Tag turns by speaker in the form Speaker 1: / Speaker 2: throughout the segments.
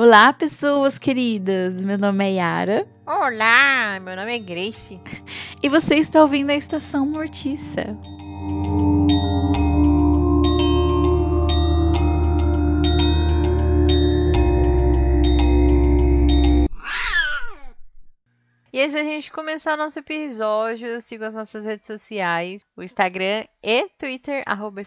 Speaker 1: Olá, pessoas queridas. Meu nome é Yara.
Speaker 2: Olá, meu nome é Grace.
Speaker 1: E você está ouvindo a Estação Mortiça.
Speaker 2: E antes da gente começar o nosso episódio, siga as nossas redes sociais, o Instagram e Twitter, arroba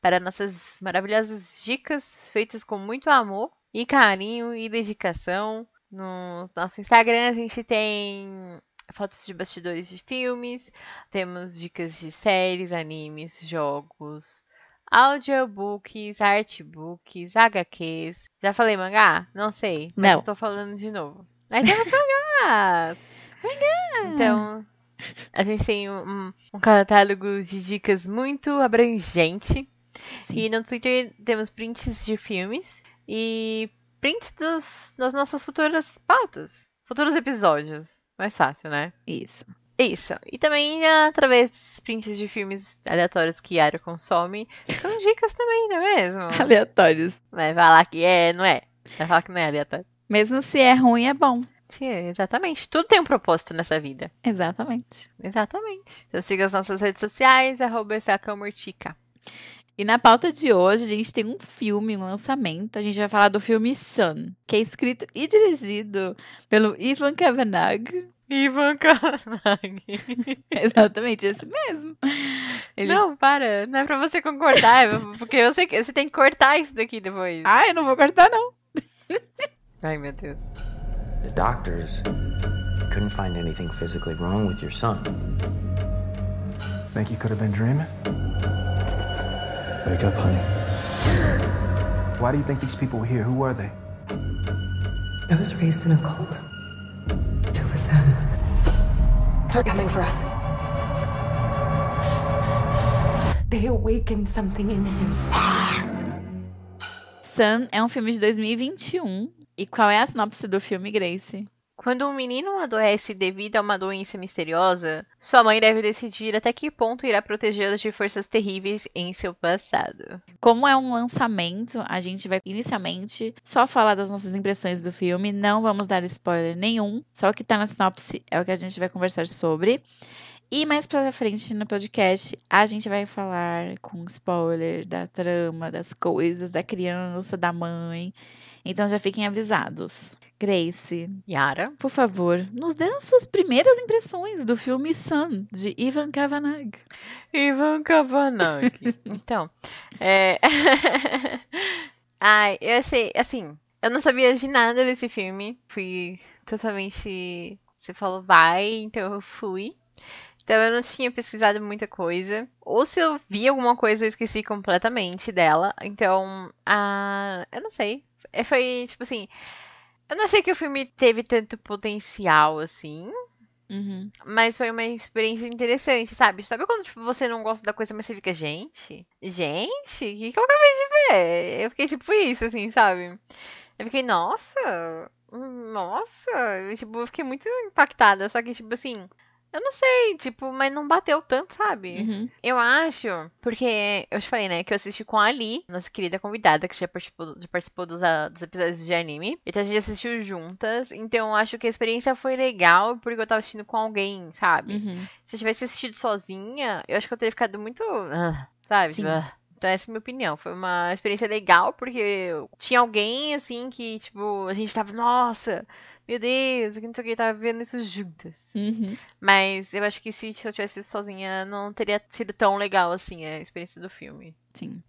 Speaker 2: para nossas maravilhosas dicas feitas com muito amor e carinho e dedicação. No nosso Instagram a gente tem fotos de bastidores de filmes, temos dicas de séries, animes, jogos, audiobooks, artbooks, HQs. Já falei mangá? Não sei, mas
Speaker 1: Não.
Speaker 2: estou falando de novo. Aí temos mangás! Então, a gente tem um, um catálogo de dicas muito abrangente.
Speaker 1: Sim.
Speaker 2: E no Twitter temos prints de filmes e prints dos, das nossas futuras pautas, futuros episódios. Mais fácil, né?
Speaker 1: Isso.
Speaker 2: Isso. E também através dos prints de filmes aleatórios que Yara consome, são dicas também, não é mesmo?
Speaker 1: Aleatórios.
Speaker 2: Vai falar que é, não é? Vai falar que não é aleatório.
Speaker 1: Mesmo se é ruim, é bom.
Speaker 2: Sim, exatamente. Tudo tem um propósito nessa vida.
Speaker 1: Exatamente.
Speaker 2: Exatamente. Então siga as nossas redes sociais, arroba.
Speaker 1: E na pauta de hoje, a gente tem um filme, um lançamento. A gente vai falar do filme Sun, que é escrito e dirigido pelo Ivan Kavanagh.
Speaker 2: Ivan Kavanagh.
Speaker 1: Exatamente, esse mesmo. Ele...
Speaker 2: Não, para. Não é pra você concordar, é porque eu sei que você tem que cortar isso daqui depois.
Speaker 1: Ah, eu não vou cortar, não.
Speaker 2: Ai, meu Deus.
Speaker 3: The doctors couldn't find anything physically wrong with your son.
Speaker 4: Think you could have been dreaming?
Speaker 3: Wake up, honey.
Speaker 4: Why do you think these people were here? Who were they?
Speaker 5: I was raised in a cult. It was them. They're coming for us. They awakened something in him.
Speaker 1: Sun é um filme de 2021. E qual é a sinopse do filme, Grace?
Speaker 2: Quando um menino adoece devido a uma doença misteriosa, sua mãe deve decidir até que ponto irá protegê-lo de forças terríveis em seu passado.
Speaker 1: Como é um lançamento, a gente vai inicialmente só falar das nossas impressões do filme, não vamos dar spoiler nenhum, só o que tá na sinopse é o que a gente vai conversar sobre. E mais pra frente no podcast, a gente vai falar com spoiler da trama, das coisas, da criança, da mãe. Então já fiquem avisados. Grace,
Speaker 2: Yara?
Speaker 1: por favor, nos dê as suas primeiras impressões do filme Sun, de Ivan Kavanagh.
Speaker 2: Ivan Kavanagh. então, é... Ai, eu achei, assim, eu não sabia de nada desse filme. Fui totalmente... Você falou vai, então eu fui. Então eu não tinha pesquisado muita coisa. Ou se eu vi alguma coisa, eu esqueci completamente dela. Então, ah, eu não sei. É, Foi, tipo assim... Eu não achei que o filme teve tanto potencial, assim.
Speaker 1: Uhum.
Speaker 2: Mas foi uma experiência interessante, sabe? Sabe quando tipo, você não gosta da coisa, mas você fica, gente? Gente? O que, que eu acabei de ver? Eu fiquei tipo isso, assim, sabe? Eu fiquei, nossa! Nossa! Eu, tipo, eu fiquei muito impactada. Só que, tipo assim, eu não sei, tipo, mas não bateu tanto, sabe?
Speaker 1: Uhum.
Speaker 2: Eu acho, porque eu te falei, né, que eu assisti com a Ali, nossa querida convidada, que já participou, já participou dos, dos episódios de anime. Então a gente assistiu juntas. Então eu acho que a experiência foi legal, porque eu tava assistindo com alguém, sabe?
Speaker 1: Uhum.
Speaker 2: Se eu tivesse assistido sozinha, eu acho que eu teria ficado muito. ah, sabe?
Speaker 1: Sim.
Speaker 2: Ah. Então essa é a minha opinião. Foi uma experiência legal, porque tinha alguém, assim, que, tipo, a gente tava, nossa, meu Deus, que não sei o que, tava vendo isso juntas.
Speaker 1: Uhum.
Speaker 2: Mas eu acho que se eu tivesse ido sozinha, não teria sido tão legal assim a experiência do filme.
Speaker 1: Sim.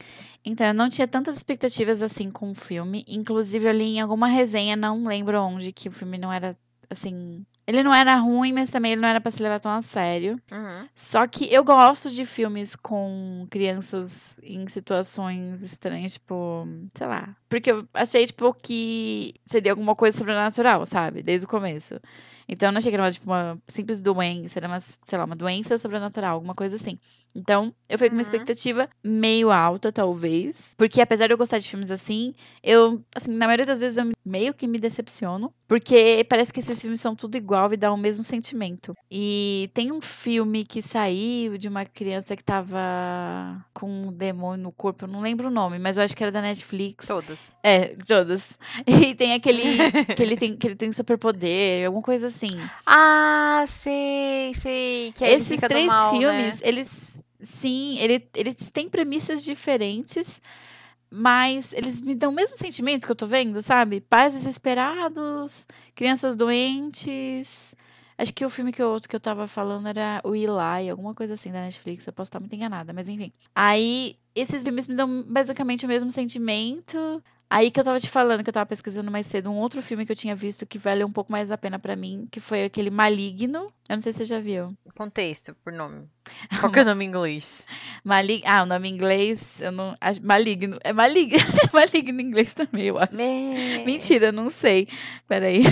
Speaker 1: Então, eu não tinha tantas expectativas assim com o filme. Inclusive, eu li em alguma resenha, não lembro onde, que o filme não era assim. Ele não era ruim, mas também ele não era pra se levar tão a sério.
Speaker 2: Uhum.
Speaker 1: Só que eu gosto de filmes com crianças em situações estranhas, tipo, sei lá. Porque eu achei, tipo, que seria alguma coisa sobrenatural, sabe? Desde o começo. Então eu não achei que era uma, tipo, uma simples doença, era uma, sei lá, uma doença sobrenatural, alguma coisa assim. Então, eu fui com uma
Speaker 2: Uhum.
Speaker 1: expectativa meio alta, talvez. Porque apesar de eu gostar de filmes assim, eu, assim, na maioria das vezes eu me- meio que me decepciono. Porque parece que esses filmes são tudo igual e dá o mesmo sentimento. E tem um filme que saiu de uma criança que tava com um demônio no corpo, eu não lembro o nome, mas eu acho que era da Netflix.
Speaker 2: Todas.
Speaker 1: É, todos. E tem aquele que ele tem, que ele tem superpoder, alguma coisa assim.
Speaker 2: Ah, sei, sei. Que
Speaker 1: Esses três
Speaker 2: mal, né?
Speaker 1: filmes, eles sim, ele, eles têm premissas diferentes, mas eles me dão o mesmo sentimento que eu tô vendo, sabe? Pais desesperados, crianças doentes. Acho que o filme que eu, que eu tava falando era o Eli, alguma coisa assim da Netflix. Eu posso estar muito enganada, mas enfim. Aí, esses filmes me dão basicamente o mesmo sentimento. Aí que eu tava te falando, que eu tava pesquisando mais cedo, um outro filme que eu tinha visto que valeu um pouco mais a pena pra mim, que foi aquele Maligno. Eu não sei se você já viu.
Speaker 2: Contexto, por nome. Qual que é o nome em inglês?
Speaker 1: Malig... Ah, o nome em inglês, eu não. Maligno. É maligno. É maligno em inglês também, eu acho.
Speaker 2: Me-
Speaker 1: Mentira, eu não sei. Peraí.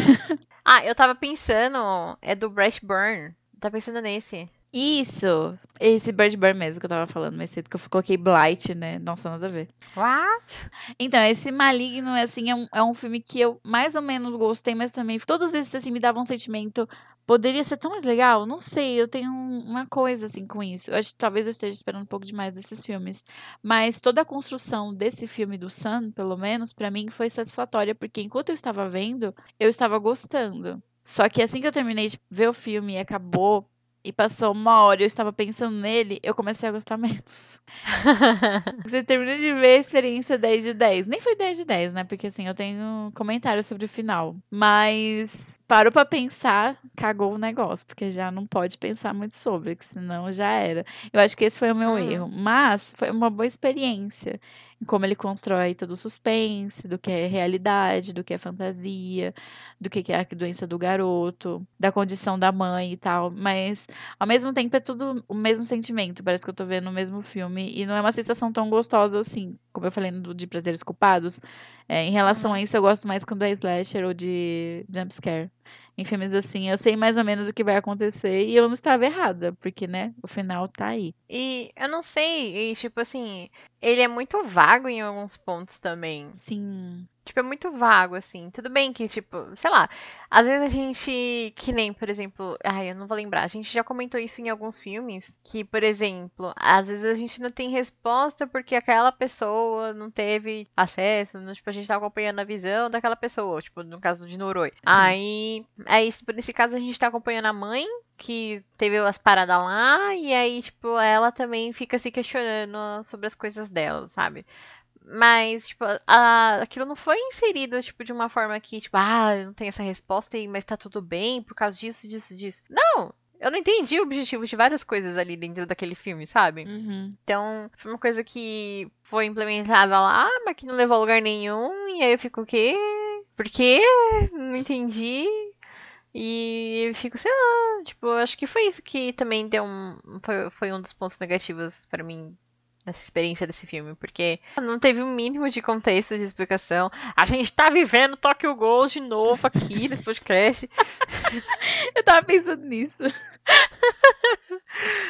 Speaker 2: Ah, eu tava pensando, é do Brett Burn. Tá pensando nesse.
Speaker 1: Isso. Esse Bird Burn mesmo que eu tava falando mais cedo, que eu coloquei Blight, né? Nossa, nada a ver.
Speaker 2: What?
Speaker 1: Então, esse Maligno, assim, é um, é um filme que eu mais ou menos gostei, mas também todos esses, assim, me davam um sentimento. Poderia ser tão mais legal? Não sei, eu tenho um- uma coisa, assim, com isso. Eu acho que talvez eu esteja esperando um pouco demais desses filmes. Mas toda a construção desse filme do Sun, pelo menos, pra mim foi satisfatória, porque enquanto eu estava vendo, eu estava gostando. Só que assim que eu terminei de ver o filme e acabou, e passou uma hora e eu estava pensando nele, eu comecei a gostar menos. Você terminou de ver a experiência 10 de 10. Nem foi 10 de 10, né? Porque assim, eu tenho comentários sobre o final. Mas parou pra pensar, cagou o negócio. Porque já não pode pensar muito sobre, que senão já era. Eu acho que esse foi o meu
Speaker 2: Hum.
Speaker 1: erro. Mas foi uma boa experiência. Como ele constrói todo o suspense, do que é realidade, do que é fantasia, do que é a doença do garoto, da condição da mãe e tal. Mas ao mesmo tempo é tudo o mesmo sentimento. Parece que eu tô vendo o mesmo filme. E não é uma sensação tão gostosa assim. Como eu falei de Prazeres Culpados. É, em relação
Speaker 2: Uhum.
Speaker 1: a isso, eu gosto mais quando é slasher ou de jumpscare. Em filmes assim, eu sei mais ou menos o que vai acontecer e eu não estava errada, porque, né, o final tá aí.
Speaker 2: E eu não sei, e tipo assim, ele é muito vago em alguns pontos também.
Speaker 1: Sim.
Speaker 2: Tipo, é muito vago, assim. Tudo bem que, tipo, sei lá, às vezes a gente, que nem, por exemplo, ai, eu não vou lembrar, a gente já comentou isso em alguns filmes, que, por exemplo, às vezes a gente não tem resposta porque aquela pessoa não teve acesso, não, tipo, a gente tá acompanhando a visão daquela pessoa, tipo, no caso de Noroi. Aí, aí, tipo, nesse caso a gente tá acompanhando a mãe, que teve as paradas lá, e aí, tipo, ela também fica se questionando sobre as coisas dela, sabe? Mas, tipo, a- aquilo não foi inserido, tipo, de uma forma que, tipo, ah, eu não tenho essa resposta, mas tá tudo bem por causa disso, disso, disso. Não! Eu não entendi o objetivo de várias coisas ali dentro daquele filme, sabe?
Speaker 1: Uhum.
Speaker 2: Então, foi uma coisa que foi implementada lá, mas que não levou a lugar nenhum, e aí eu fico, o quê? Por quê? Não entendi. E eu fico, sei lá, tipo, acho que foi isso que também deu um. Foi, foi um dos pontos negativos pra mim nessa experiência desse filme, porque não teve um mínimo de contexto de explicação. A gente tá vivendo Tokyo Ghoul de novo aqui nesse podcast.
Speaker 1: Eu tava pensando nisso.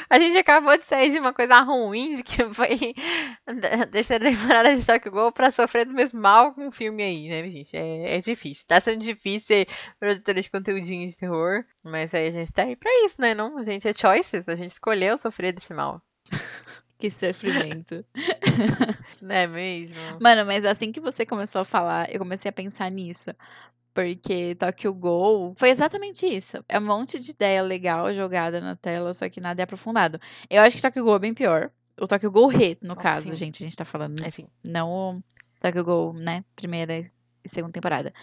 Speaker 2: A gente acabou de sair de uma coisa ruim, de que foi a terceira temporada de Tokyo Ghoul pra sofrer do mesmo mal com o filme aí, né, gente? É, é difícil. Tá sendo difícil ser produtora de conteúdinho de terror, mas aí a gente tá aí pra isso, né? Não, a gente é choices, a gente escolheu sofrer desse mal.
Speaker 1: Que sofrimento.
Speaker 2: Não é mesmo?
Speaker 1: Mano, mas assim que você começou a falar, eu comecei a pensar nisso. Porque Tokyo Ghoul foi exatamente isso. É um monte de ideia legal jogada na tela, só que nada é aprofundado. Eu acho que Tokyo Ghoul é bem pior. O Tokyo Ghoul Re, no
Speaker 2: Oh,
Speaker 1: caso,
Speaker 2: sim.
Speaker 1: gente, a gente tá falando. né?
Speaker 2: Assim,
Speaker 1: Não o Tokyo Ghoul, né? Primeira e segunda temporada.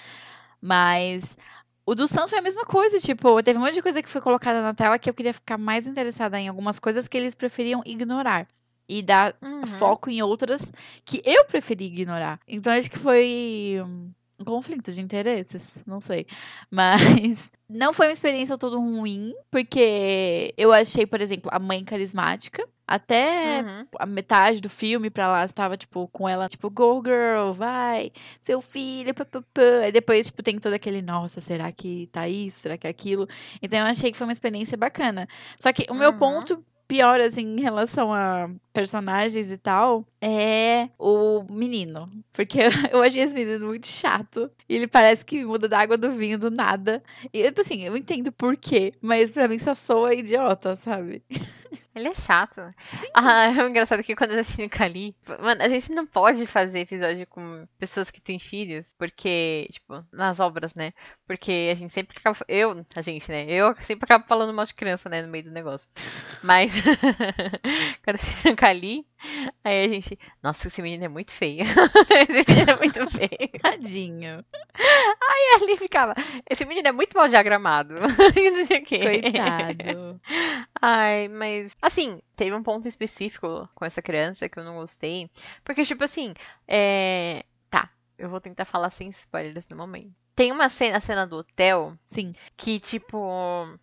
Speaker 1: Mas o do Sun foi a mesma coisa, tipo, teve um monte de coisa que foi colocada na tela que eu queria ficar mais interessada em algumas coisas que eles preferiam ignorar. E dar
Speaker 2: uhum.
Speaker 1: foco em outras que eu preferi ignorar. Então acho que foi um conflito de interesses, não sei. Mas não foi uma experiência todo ruim, porque eu achei, por exemplo, a mãe carismática. Até
Speaker 2: Uhum.
Speaker 1: a metade do filme pra lá estava, tipo, com ela, tipo, go girl, vai, seu filho, papapá. Aí depois, tipo, tem todo aquele, nossa, será que tá isso? Será que é aquilo? Então eu achei que foi uma experiência bacana. Só que o meu
Speaker 2: Uhum.
Speaker 1: ponto pior, assim, em relação a personagens e tal, é o menino. Porque eu achei esse menino muito chato. E ele parece que muda da água do vinho do nada. E, tipo assim, eu entendo por quê, mas pra mim só soa idiota, sabe?
Speaker 2: Ele é chato. Ah, é engraçado que quando eu assisti no Cali, mano, a gente não pode fazer episódio com pessoas que têm filhos, porque, tipo, nas obras, né? Porque a gente sempre acaba. Eu, a gente, né? Eu sempre acabo falando mal de criança, né? No meio do negócio. Mas, quando eu assisti Cali, aí a gente. Nossa, esse menino é muito feio. esse menino é muito feio.
Speaker 1: Tadinho.
Speaker 2: E ali ficava. Esse menino é muito mal diagramado. não sei o quê.
Speaker 1: Coitado.
Speaker 2: Ai, mas assim, teve um ponto específico com essa criança que eu não gostei. Porque, tipo assim, é. Tá, eu vou tentar falar sem spoilers no momento. Tem uma cena, a cena do hotel,
Speaker 1: Sim.
Speaker 2: que, tipo,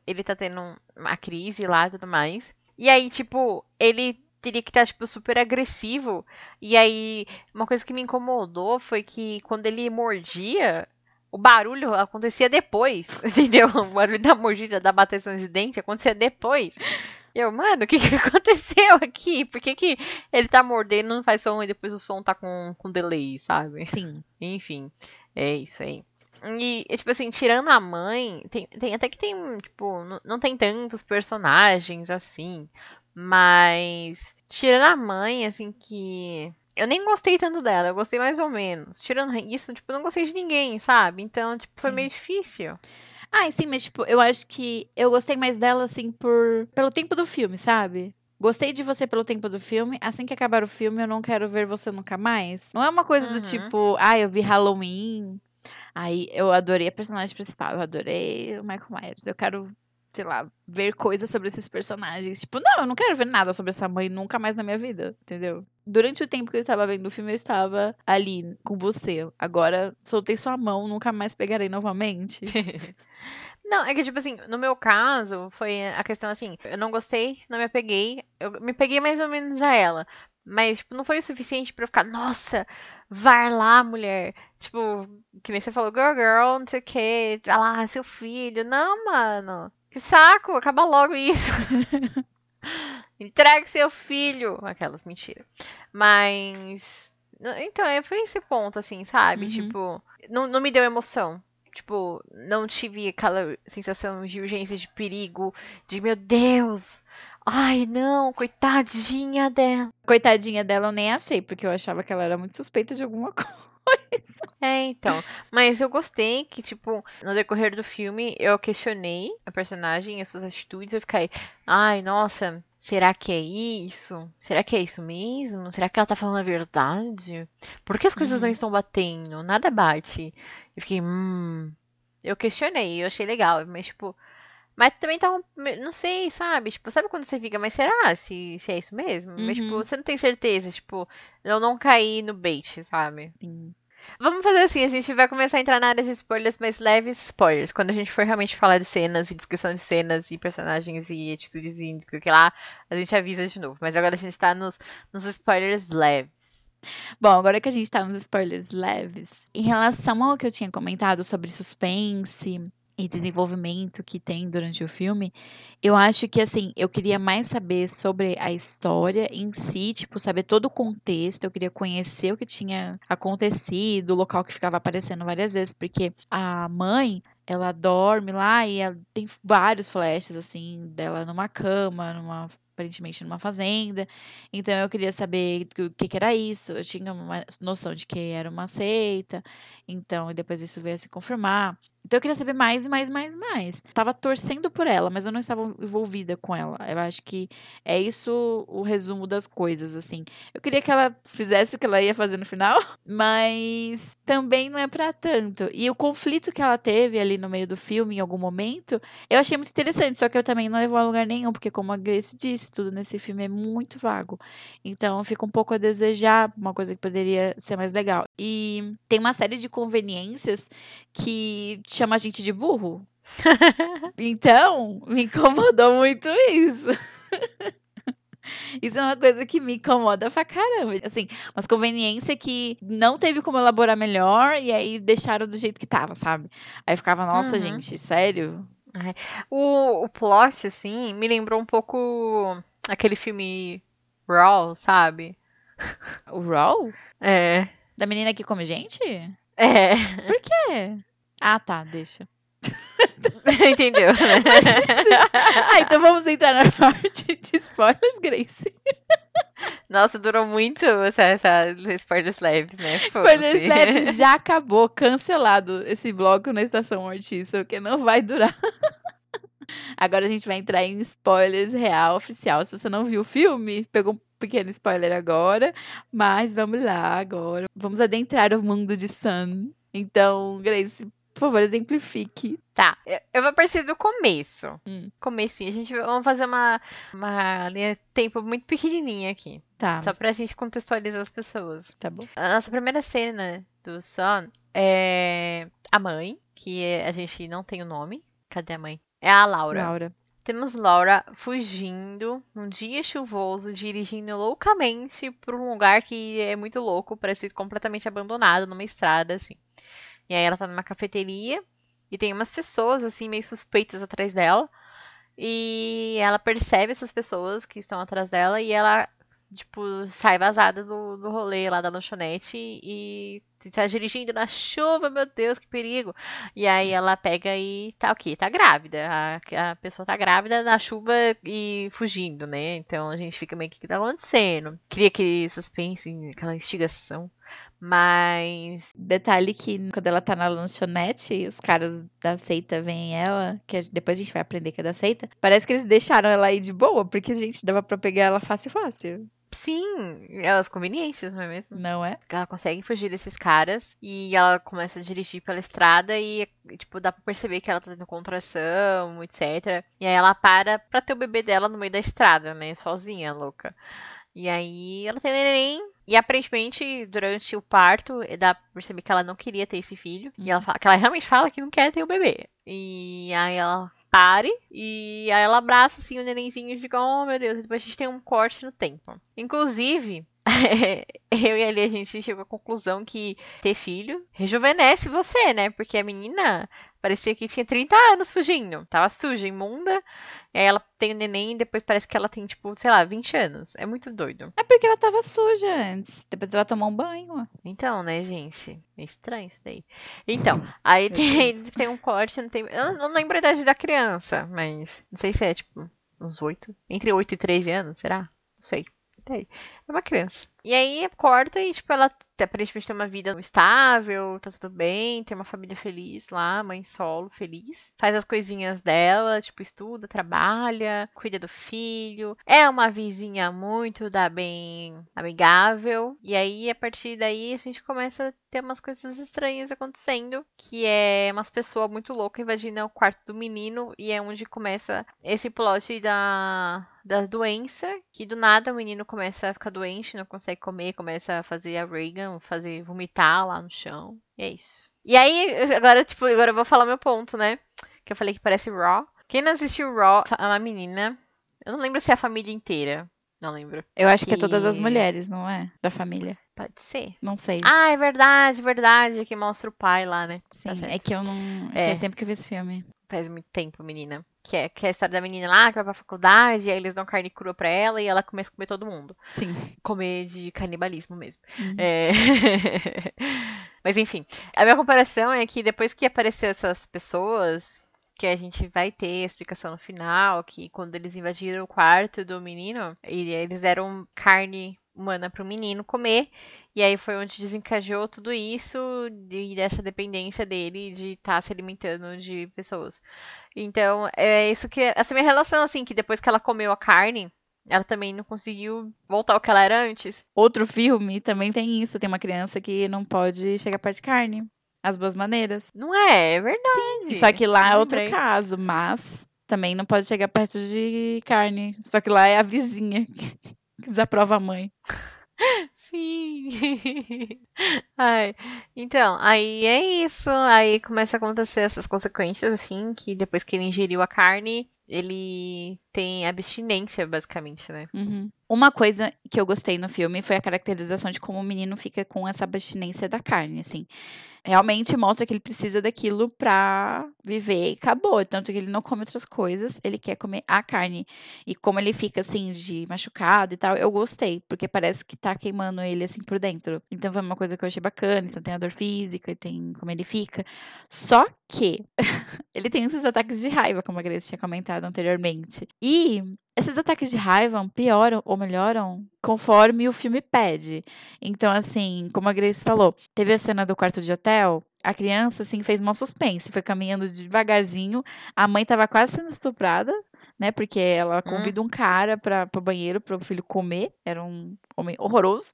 Speaker 2: ele tá tendo um- uma crise lá e tudo mais. E aí, tipo, ele teria que estar, tipo, super agressivo. E aí, uma coisa que me incomodou foi que quando ele mordia, o barulho acontecia depois. Entendeu? O barulho da mordida, da bateção de dente acontecia depois. Eu, mano, o que, que aconteceu aqui? Por que, que ele tá mordendo, não faz som e depois o som tá com, com delay, sabe?
Speaker 1: Sim.
Speaker 2: Enfim, é isso aí. E, tipo assim, tirando a mãe, tem, tem até que tem, tipo, não, não tem tantos personagens assim, mas tirando a mãe, assim, que eu nem gostei tanto dela, eu gostei mais ou menos. Tirando isso, tipo, não gostei de ninguém, sabe? Então, tipo, foi
Speaker 1: Sim.
Speaker 2: meio difícil.
Speaker 1: Ah, sim, mas tipo, eu acho que eu gostei mais dela, assim, por pelo tempo do filme, sabe? Gostei de você pelo tempo do filme. Assim que acabar o filme, eu não quero ver você nunca mais. Não é uma coisa do
Speaker 2: Uhum.
Speaker 1: tipo, ah, eu vi Halloween. Aí eu adorei a personagem principal, eu adorei o Michael Myers. Eu quero, sei lá, ver coisas sobre esses personagens. Tipo, não, eu não quero ver nada sobre essa mãe nunca mais na minha vida, entendeu? Durante o tempo que eu estava vendo o filme, eu estava ali com você. Agora, soltei sua mão, nunca mais pegarei novamente.
Speaker 2: Não, é que, tipo assim, no meu caso, foi a questão assim, eu não gostei, não me apeguei, eu me peguei mais ou menos a ela. Mas, tipo, não foi o suficiente eu ficar, nossa, vai lá, mulher. Tipo, que nem você falou, girl, girl, não sei o que, vai lá, seu filho. Não, mano, que saco, acaba logo isso. Entregue seu filho. Aquelas, mentira. Mas. Então, é, foi esse ponto, assim, sabe?
Speaker 1: Uhum.
Speaker 2: Tipo, não, não me deu emoção. Tipo, não tive aquela sensação de urgência, de perigo, de meu Deus, ai não, coitadinha dela.
Speaker 1: Coitadinha dela, eu nem achei, porque eu achava que ela era muito suspeita de alguma coisa.
Speaker 2: É, então. Mas eu gostei que, tipo, no decorrer do filme, eu questionei a personagem e as suas atitudes. Eu fiquei, ai, nossa, será que é isso? Será que é isso mesmo? Será que ela tá falando a verdade? Por que as coisas não
Speaker 1: Uhum.
Speaker 2: estão batendo? Nada bate. Eu fiquei, hum. Eu questionei, eu achei legal, mas, tipo. Mas também tá. um- Não sei, sabe? Tipo, sabe quando você fica, mas será se, se é isso mesmo? Mas, tipo,
Speaker 1: Uhum.
Speaker 2: você não tem certeza, tipo, eu não caí no bait, sabe?
Speaker 1: Sim.
Speaker 2: Vamos fazer assim, a gente vai começar a entrar na área de spoilers, mas leves spoilers. Quando a gente for realmente falar de cenas e descrição de cenas e personagens e atitudes e o que lá, a gente avisa de novo. Mas agora a gente tá nos, nos spoilers leves.
Speaker 1: Bom, agora que a gente tá nos spoilers leves, em relação ao que eu tinha comentado sobre suspense e desenvolvimento que tem durante o filme, eu acho que assim, eu queria mais saber sobre a história em si, tipo, saber todo o contexto, eu queria conhecer o que tinha acontecido, o local que ficava aparecendo várias vezes, porque a mãe, ela dorme lá e ela tem vários flashes assim dela numa cama, numa aparentemente numa fazenda. Então eu queria saber o que, que era isso. Eu tinha uma noção de que era uma seita. Então, depois isso veio a se confirmar. Então eu queria saber mais e mais, mais, mais. Tava torcendo por ela, mas eu não estava envolvida com ela. Eu acho que é isso o resumo das coisas, assim. Eu queria que ela fizesse o que ela ia fazer no final, mas também não é pra tanto. E o conflito que ela teve ali no meio do filme, em algum momento, eu achei muito interessante, só que eu também não levou a lugar nenhum, porque como a Grace disse, tudo nesse filme é muito vago. Então fica um pouco a desejar, uma coisa que poderia ser mais legal. E tem uma série de conveniências que chama a gente de burro. então, me incomodou muito isso. Isso é uma coisa que me incomoda pra caramba. Assim, umas conveniência que não teve como elaborar melhor e aí deixaram do jeito que tava, sabe? Aí ficava, nossa,
Speaker 2: Uhum.
Speaker 1: gente, sério?
Speaker 2: O, o plot, assim, me lembrou um pouco aquele filme Raw, sabe?
Speaker 1: O Raw?
Speaker 2: É.
Speaker 1: Da menina que come gente?
Speaker 2: É.
Speaker 1: Por quê? Ah, tá, deixa.
Speaker 2: Entendeu?
Speaker 1: Ah, então vamos entrar na parte de spoilers, Grace.
Speaker 2: Nossa, durou muito essa, essa spoilers leves, né?
Speaker 1: Spoilers leves já acabou, cancelado esse bloco na Estação Mortiça, porque não vai durar. Agora a gente vai entrar em spoilers real, oficial. Se você não viu o filme, pegou um pequeno spoiler agora, mas vamos lá agora. Vamos adentrar o mundo de Sun. Então, Grace, por favor, exemplifique.
Speaker 2: Tá, eu- vou partir do começo.
Speaker 1: Hum.
Speaker 2: Comecinho. A gente vai- vamos fazer uma, uma linha de tempo muito pequenininha aqui.
Speaker 1: Tá,
Speaker 2: Só pra gente contextualizar as pessoas.
Speaker 1: tá bom.
Speaker 2: A nossa primeira cena do Son é a mãe, que a gente não tem o nome. Cadê a mãe? É a Laura.
Speaker 1: Laura.
Speaker 2: Temos Laura fugindo num dia chuvoso, dirigindo loucamente por um lugar que é muito louco, parece completamente abandonado, numa estrada, assim. E aí ela tá numa cafeteria e tem umas pessoas, assim, meio suspeitas atrás dela. E ela percebe essas pessoas que estão atrás dela e ela, tipo, sai vazada do, do rolê lá da lanchonete e tá dirigindo na chuva, meu Deus, que perigo. E aí ela pega e tá o quê? Tá grávida. A, a pessoa tá grávida na chuva e fugindo, né? Então a gente fica meio que o que tá acontecendo. Cria aquele suspense, aquela instigação. Mas.
Speaker 1: Detalhe que quando ela tá na lanchonete, os caras da seita veem ela, que a- depois a gente vai aprender que é da seita. Parece que eles deixaram ela aí de boa, porque, gente, dava pra pegar ela fácil, fácil.
Speaker 2: Sim, é as conveniências, não é mesmo?
Speaker 1: Não é?
Speaker 2: Ela consegue fugir desses caras e ela começa a dirigir pela estrada e, tipo, dá pra perceber que ela tá tendo contração, etc. E aí ela para pra ter o bebê dela no meio da estrada, né? Sozinha, louca. E aí ela tem neném. E aparentemente, durante o parto, eh, dá pra perceber que ela não queria ter esse filho. E ela fala, que ela realmente fala que não quer ter o bebê. E aí ela pare e aí ela abraça assim o nenenzinho e fica, oh meu Deus, e depois a gente tem um corte no tempo. Inclusive, eu e ali a gente chegou à conclusão que ter filho rejuvenesce você, né? Porque a menina parecia que tinha 30 anos fugindo. Tava suja, imunda. E aí ela tem o neném e depois parece que ela tem, tipo, sei lá, 20 anos. É muito doido.
Speaker 1: É porque ela tava suja antes. Depois ela tomou um banho. ó.
Speaker 2: Então, né, gente? É estranho isso daí. Então, aí tem, tem um corte, não tem. Eu não lembro a idade da criança, mas não sei se é, tipo, uns 8. Entre 8 e 13 anos, será? Não sei. É uma criança. E aí corta e, tipo, ela aparentemente tem uma vida estável, tá tudo bem, tem uma família feliz lá, mãe solo, feliz. Faz as coisinhas dela, tipo, estuda, trabalha, cuida do filho. É uma vizinha muito da bem amigável. E aí, a partir daí, a gente começa a ter umas coisas estranhas acontecendo. Que é umas pessoas muito loucas invadindo o quarto do menino. E é onde começa esse plot da, da doença. Que do nada o menino começa a ficar doente, não consegue comer, começa a fazer a Reagan, fazer vomitar lá no chão. E é isso. E aí, agora, tipo, agora eu vou falar meu ponto, né? Que eu falei que parece Raw. Quem não assistiu Raw, é uma menina. Eu não lembro se é a família inteira. Não lembro.
Speaker 1: Eu acho que é todas as
Speaker 2: Que-
Speaker 1: mulheres, não é? Da família.
Speaker 2: Pode ser.
Speaker 1: Não sei.
Speaker 2: Ah, é verdade, verdade. Que mostra o pai lá, né?
Speaker 1: Sim,
Speaker 2: tá
Speaker 1: é que eu não.
Speaker 2: É.
Speaker 1: Faz tempo que eu vi esse filme.
Speaker 2: Faz muito tempo, menina. Que é, que é a história da menina lá, que vai pra faculdade, e aí eles dão carne crua pra ela e ela começa a comer todo mundo.
Speaker 1: Sim.
Speaker 2: Comer de canibalismo mesmo.
Speaker 1: Uhum.
Speaker 2: É. Mas enfim, a minha comparação é que depois que apareceu essas pessoas, que a gente vai ter a explicação no final, que quando eles invadiram o quarto do menino, e eles deram carne humana pro menino comer, e aí foi onde desencadeou tudo isso e dessa dependência dele de estar se alimentando de pessoas. Então, é isso que essa minha relação assim, que depois que ela comeu a carne, ela também não conseguiu voltar ao que ela era antes.
Speaker 1: Outro filme também tem isso. Tem uma criança que não pode chegar perto de carne. As boas maneiras.
Speaker 2: Não é? É verdade.
Speaker 1: Só que lá é outro caso, mas também não pode chegar perto de carne. Só que lá é a vizinha desaprova a mãe.
Speaker 2: Sim. Ai, então, aí é isso. Aí começa a acontecer essas consequências, assim, que depois que ele ingeriu a carne, ele tem abstinência, basicamente, né?
Speaker 1: Uhum. Uma coisa que eu gostei no filme foi a caracterização de como o menino fica com essa abstinência da carne, assim. Realmente mostra que ele precisa daquilo pra viver e acabou. Tanto que ele não come outras coisas, ele quer comer a carne. E como ele fica assim, de machucado e tal, eu gostei, porque parece que tá queimando ele assim por dentro. Então foi uma coisa que eu achei bacana. Então tem a dor física tem como ele fica. Só que ele tem esses ataques de raiva, como a Grace tinha comentado anteriormente. E esses ataques de raiva pioram ou melhoram conforme o filme pede. Então, assim, como a Grace falou, teve a cena do quarto de hotel, a criança, assim, fez mal suspense, foi caminhando devagarzinho, a mãe tava quase sendo estuprada, né, porque ela convida um cara para o banheiro para o filho comer, era um homem horroroso.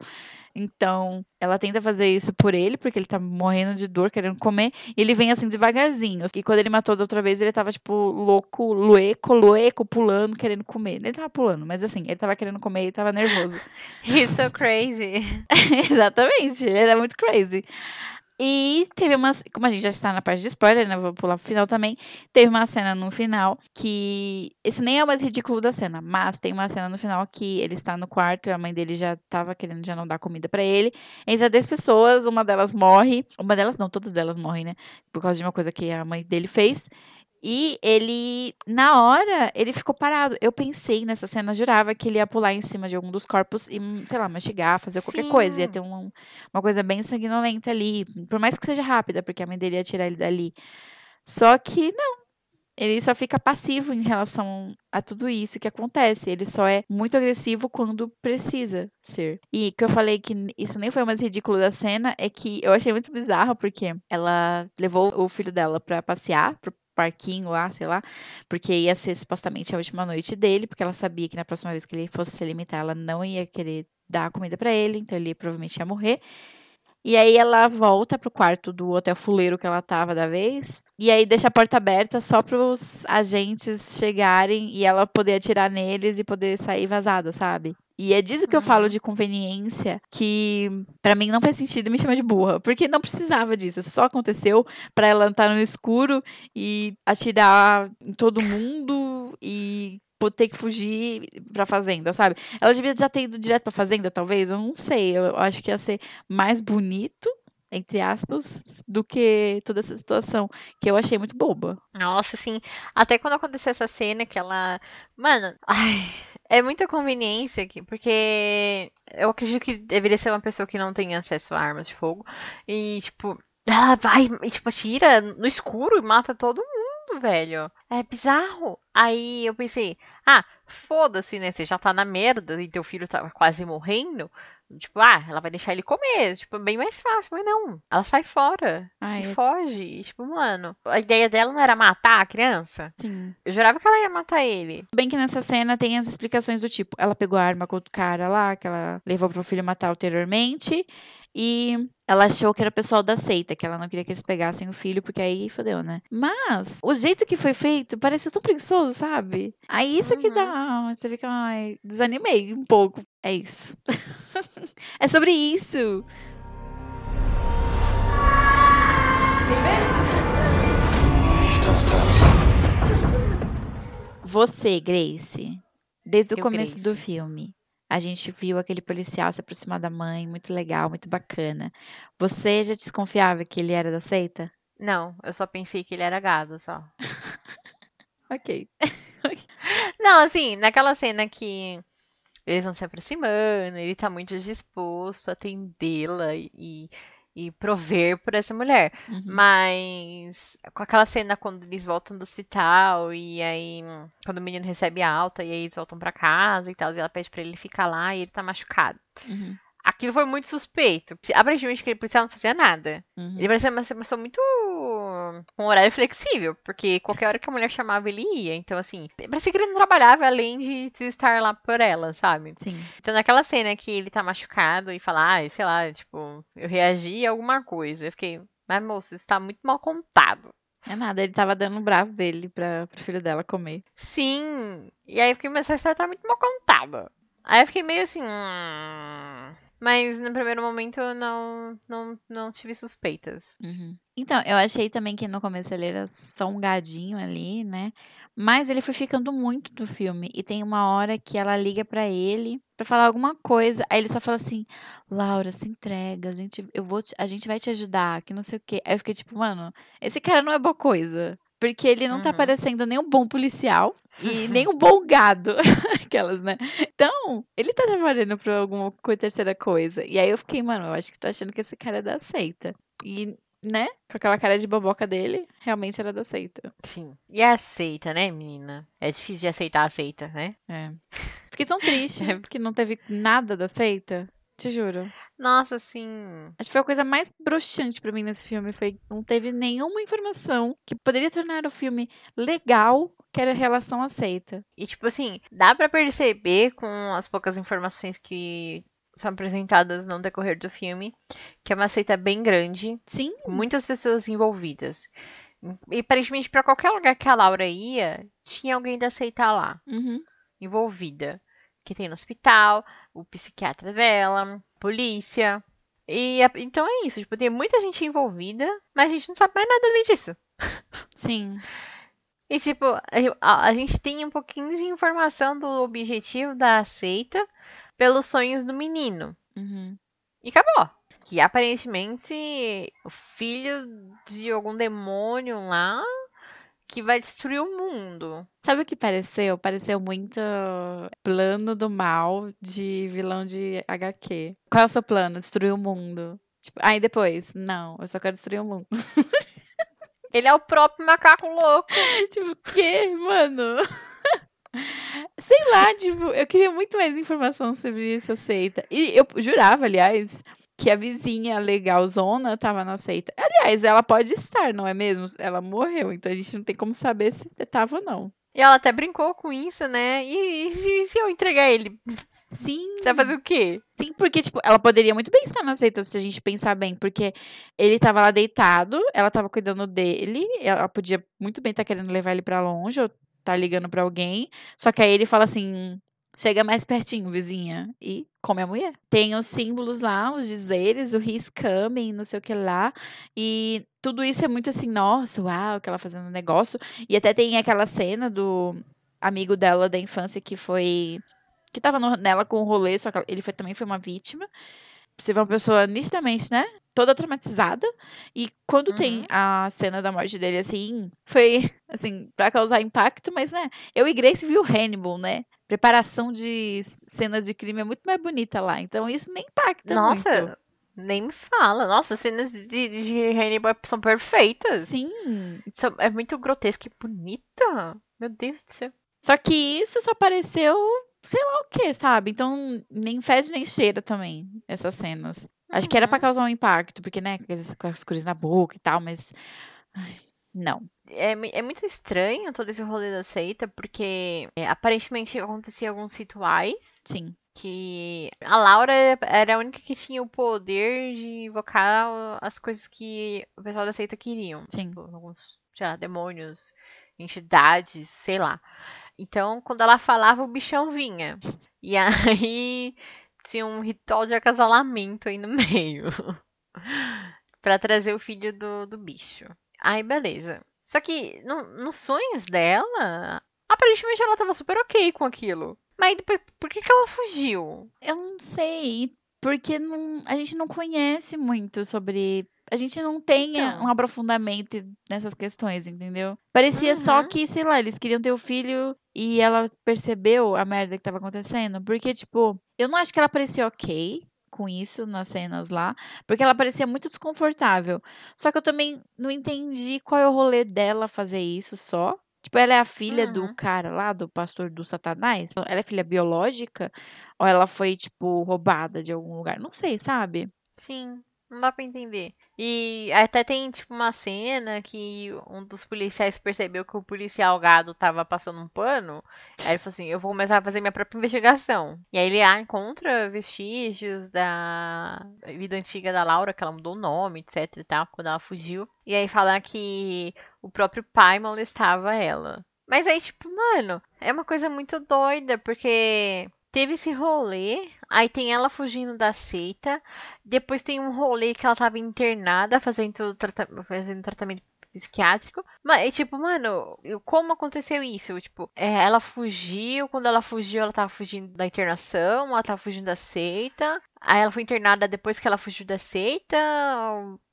Speaker 1: Então, ela tenta fazer isso por ele, porque ele tá morrendo de dor, querendo comer. E ele vem assim devagarzinho. E quando ele matou da outra vez, ele tava, tipo, louco, lueco, lueco, pulando, querendo comer. Ele tava pulando, mas assim, ele tava querendo comer e tava nervoso.
Speaker 2: He's so crazy.
Speaker 1: Exatamente, ele era muito crazy. E teve umas. Como a gente já está na parte de spoiler, né? Vou pular pro final também. Teve uma cena no final que. Esse nem é o mais ridículo da cena, mas tem uma cena no final que ele está no quarto e a mãe dele já estava querendo já não dar comida para ele. Entra 10 pessoas, uma delas morre. Uma delas não, todas elas morrem, né? Por causa de uma coisa que a mãe dele fez. E ele, na hora, ele ficou parado. Eu pensei nessa cena, jurava que ele ia pular em cima de algum dos corpos e, sei lá, mastigar, fazer qualquer coisa. Ia
Speaker 2: Sim.
Speaker 1: ter um- uma coisa bem sanguinolenta ali. Por mais que seja rápida, porque a mãe dele ia tirar ele dali. Só que não. Ele só fica passivo em relação a tudo isso que acontece. Ele só é muito agressivo quando precisa ser. E que eu falei que isso nem foi o mais ridículo da cena, é que eu achei muito bizarro, porque ela levou o filho dela pra passear, pro parquinho lá, sei lá, porque ia ser supostamente a última noite dele, porque ela sabia que na próxima vez que ele fosse se alimentar, ela não ia querer dar comida pra ele, então ele provavelmente ia morrer. E aí ela volta pro quarto do hotel fuleiro que ela tava da vez. E aí deixa a porta aberta só pros agentes chegarem e ela poder atirar neles e poder sair vazada, sabe? E é disso que eu falo de conveniência, que pra mim não faz sentido me chamar de burra, porque não precisava disso, só aconteceu pra ela estar no escuro e atirar em todo mundo e ter que fugir pra fazenda, sabe? Ela devia já ter ido direto pra fazenda, talvez, eu não sei, eu acho que ia ser mais bonito, entre aspas, do que toda essa situação, que eu achei muito boba.
Speaker 2: Nossa, assim, até quando aconteceu essa cena que ela. Mano, ai, é muita conveniência aqui, porque eu acredito que deveria ser uma pessoa que não tem acesso a armas de fogo. E, tipo, ela vai e, tipo, atira no escuro e mata todo mundo, velho. É bizarro. Aí eu pensei, ah, foda-se, né? Você já tá na merda e teu filho tá quase morrendo. Tipo, ah, ela vai deixar ele comer. Tipo, bem mais fácil, mas não. Ela sai fora
Speaker 1: Ai,
Speaker 2: e
Speaker 1: é-
Speaker 2: foge. E, tipo, mano, a ideia dela não era matar a criança?
Speaker 1: sim.
Speaker 2: Eu jurava que ela ia matar ele.
Speaker 1: Bem que nessa cena tem as explicações do tipo, ela pegou a arma com o cara lá, que ela levou pro filho matar anteriormente, e ela achou que era o pessoal da seita, que ela não queria que eles pegassem o filho, porque aí fodeu, né? Mas, o jeito que foi feito parece tão preguiçoso, sabe? Aí isso que dá, você fica, ai, desanimei um pouco. É isso. é sobre isso. Você, Grace, desde o
Speaker 2: Eu,
Speaker 1: começo do
Speaker 2: Grace.
Speaker 1: filme, a gente viu aquele policial se aproximar da mãe, muito legal, muito bacana. Você já desconfiava que ele era da seita?
Speaker 2: Não, eu só pensei que ele era gado, só.
Speaker 1: Ok.
Speaker 2: Não, assim, naquela cena que eles vão se aproximando, ele tá muito disposto a atendê-la e, e prover por essa mulher.
Speaker 1: Uhum.
Speaker 2: Mas com aquela cena quando eles voltam do hospital e aí quando o menino recebe a alta e aí eles voltam pra casa e tal, e ela pede pra ele ficar lá e ele tá machucado.
Speaker 1: Uhum.
Speaker 2: Aquilo foi muito suspeito. Aparentemente aquele policial não fazia nada.
Speaker 1: Uhum.
Speaker 2: Ele parecia uma pessoa muito com um horário flexível, porque qualquer hora que a mulher chamava ele ia. Então assim, parecia que ele não trabalhava além de de estar lá por ela, sabe?
Speaker 1: Sim.
Speaker 2: Então, naquela cena que ele tá machucado e fala, ah, sei lá, tipo, eu reagi a alguma coisa. Eu fiquei, mas moço, isso tá muito mal contado.
Speaker 1: É nada, ele tava dando o braço dele pra, pro filho dela comer.
Speaker 2: Sim. E aí eu fiquei, mas essa história tá muito mal contada. Aí eu fiquei meio assim, hum... Mas no primeiro momento eu não, não, não tive suspeitas.
Speaker 1: Uhum. Então, eu achei também que no começo ele era só um gadinho ali, né? Mas ele foi ficando muito no filme. E tem uma hora que ela liga pra ele pra falar alguma coisa. Aí ele só fala assim: Laura, se entrega, a gente, eu vou te- a gente vai te ajudar, que não sei o quê. Aí eu fiquei tipo, mano, esse cara não é boa coisa. Porque ele não tá
Speaker 2: Uhum.
Speaker 1: parecendo nem um bom policial e nem um bom gado. Aquelas, né? Então, ele tá trabalhando pra alguma co- terceira coisa. E aí eu fiquei, mano, eu acho que tô achando que esse cara é da seita. E, né? Com aquela cara de boboca dele, realmente era da seita.
Speaker 2: Sim. E aceita, né, menina? É difícil de aceitar a seita, né?
Speaker 1: É. Fiquei tão triste porque não teve nada da seita. Te juro.
Speaker 2: Nossa, assim.
Speaker 1: Acho que foi a coisa mais broxante pra mim nesse filme. Foi que não teve nenhuma informação que poderia tornar o filme legal, que era relação à seita.
Speaker 2: E tipo assim, dá pra perceber com as poucas informações que são apresentadas no decorrer do filme que é uma seita bem grande,
Speaker 1: Sim,
Speaker 2: com muitas pessoas envolvidas. E aparentemente pra qualquer lugar que a Laura ia, tinha alguém da seita lá,
Speaker 1: uhum.
Speaker 2: envolvida. Que tem no hospital, o psiquiatra dela, polícia. E então é isso, tipo, tem muita gente envolvida, mas a gente não sabe mais nada além disso.
Speaker 1: sim.
Speaker 2: E, tipo, a, a- a gente tem um pouquinho de informação do objetivo da seita pelos sonhos do menino.
Speaker 1: Uhum.
Speaker 2: E acabou. Que aparentemente o filho de algum demônio lá que vai destruir o mundo.
Speaker 1: Sabe o que pareceu? Pareceu muito plano do mal de vilão de HQ. Qual é o seu plano? Destruir o mundo. Tipo, aí depois, não, eu só quero destruir o mundo.
Speaker 2: Ele é o próprio macaco louco.
Speaker 1: tipo, o quê, mano? Sei lá, tipo, eu queria muito mais informação sobre essa seita. E eu jurava, aliás, que a vizinha legalzona tava na seita. Aliás, ela pode estar, não é mesmo? Ela morreu, então a gente não tem como saber se tava ou não.
Speaker 2: E ela até brincou com isso, né? E, e se, se eu entregar ele,
Speaker 1: Sim.
Speaker 2: você vai fazer o quê?
Speaker 1: Sim, porque, tipo, ela poderia muito bem estar na seita se a gente pensar bem, porque ele tava lá deitado, ela tava cuidando dele, ela podia muito bem estar querendo levar ele pra longe, ou tá ligando pra alguém, só que aí ele fala assim, chega mais pertinho, vizinha, e come a mulher. Tem os símbolos lá, os dizeres, o he's coming, não sei o que lá, e tudo isso é muito assim, nossa, uau, que ela fazendo negócio, e até tem aquela cena do amigo dela da infância que foi que tava no- nela com o rolê, só que ele foi- também foi uma vítima. Você vê uma pessoa nitidamente, né? Toda traumatizada. E quando tem
Speaker 2: Uhum.
Speaker 1: a cena da morte dele, assim, foi, assim, pra causar impacto, mas, né? Eu e Grace viu Hannibal, né? Preparação de cenas de crime é muito mais bonita lá. Então isso nem impacta muito.
Speaker 2: Nossa, nem me fala. Nossa, as cenas de, de Hannibal são perfeitas.
Speaker 1: Sim.
Speaker 2: São- é muito grotesco e bonita. Meu Deus do céu.
Speaker 1: Só que isso só apareceu, sei lá o que, sabe? Então nem fede nem cheira também, essas cenas. Acho que era pra
Speaker 2: Uhum.
Speaker 1: causar um impacto, porque, né, com as cores na boca e tal, mas. ai, não.
Speaker 2: É, é muito estranho todo esse rolê da seita, porque é, aparentemente acontecia alguns rituais
Speaker 1: Sim.
Speaker 2: que a Laura era a única que tinha o poder de invocar as coisas que o pessoal da seita queriam.
Speaker 1: Sim.
Speaker 2: Tipo, alguns, sei lá, demônios, entidades, sei lá. Então, quando ela falava, o bichão vinha. E aí tinha um ritual de acasalamento aí no meio. pra trazer o filho do, do bicho. Aí, beleza. Só que no- nos sonhos dela, aparentemente ela tava super ok com aquilo. Mas depois, por que, que ela fugiu?
Speaker 1: Eu não sei, porque não, a gente não conhece muito sobre. A gente não tem eh,
Speaker 2: Então.
Speaker 1: um aprofundamento nessas questões, entendeu? Parecia só
Speaker 2: Uhum.
Speaker 1: que, sei lá, eles queriam ter o filho e ela percebeu a merda que tava acontecendo. Porque, tipo, eu não acho que ela parecia ok com isso nas cenas lá, porque ela parecia muito desconfortável. Só que eu também não entendi qual é o rolê dela fazer isso só. Tipo, ela é a filha do
Speaker 2: Uhum.
Speaker 1: cara lá, do pastor do Satanás? Ela é filha biológica? Ou ela foi, tipo, roubada de algum lugar? Não sei, sabe?
Speaker 2: Sim, não dá pra entender. E até tem, tipo, uma cena que um dos policiais percebeu que o policial gado tava passando um pano. Aí ele falou assim: Eu vou começar a fazer minha própria investigação. E aí ele ah, encontra vestígios da vida antiga da Laura, que ela mudou o nome, etc e tal, quando ela fugiu. E aí fala que o próprio pai molestava ela. Mas aí, tipo, mano, é uma coisa muito doida, porque teve esse rolê, aí tem ela fugindo da seita. Depois tem um rolê que ela tava internada fazendo, trata- fazendo tratamento psiquiátrico. Mas, tipo, mano, como aconteceu isso? Tipo, é, ela fugiu, quando ela fugiu, ela tava fugindo da internação, ela tava fugindo da seita. Aí ela foi internada depois que ela fugiu da seita.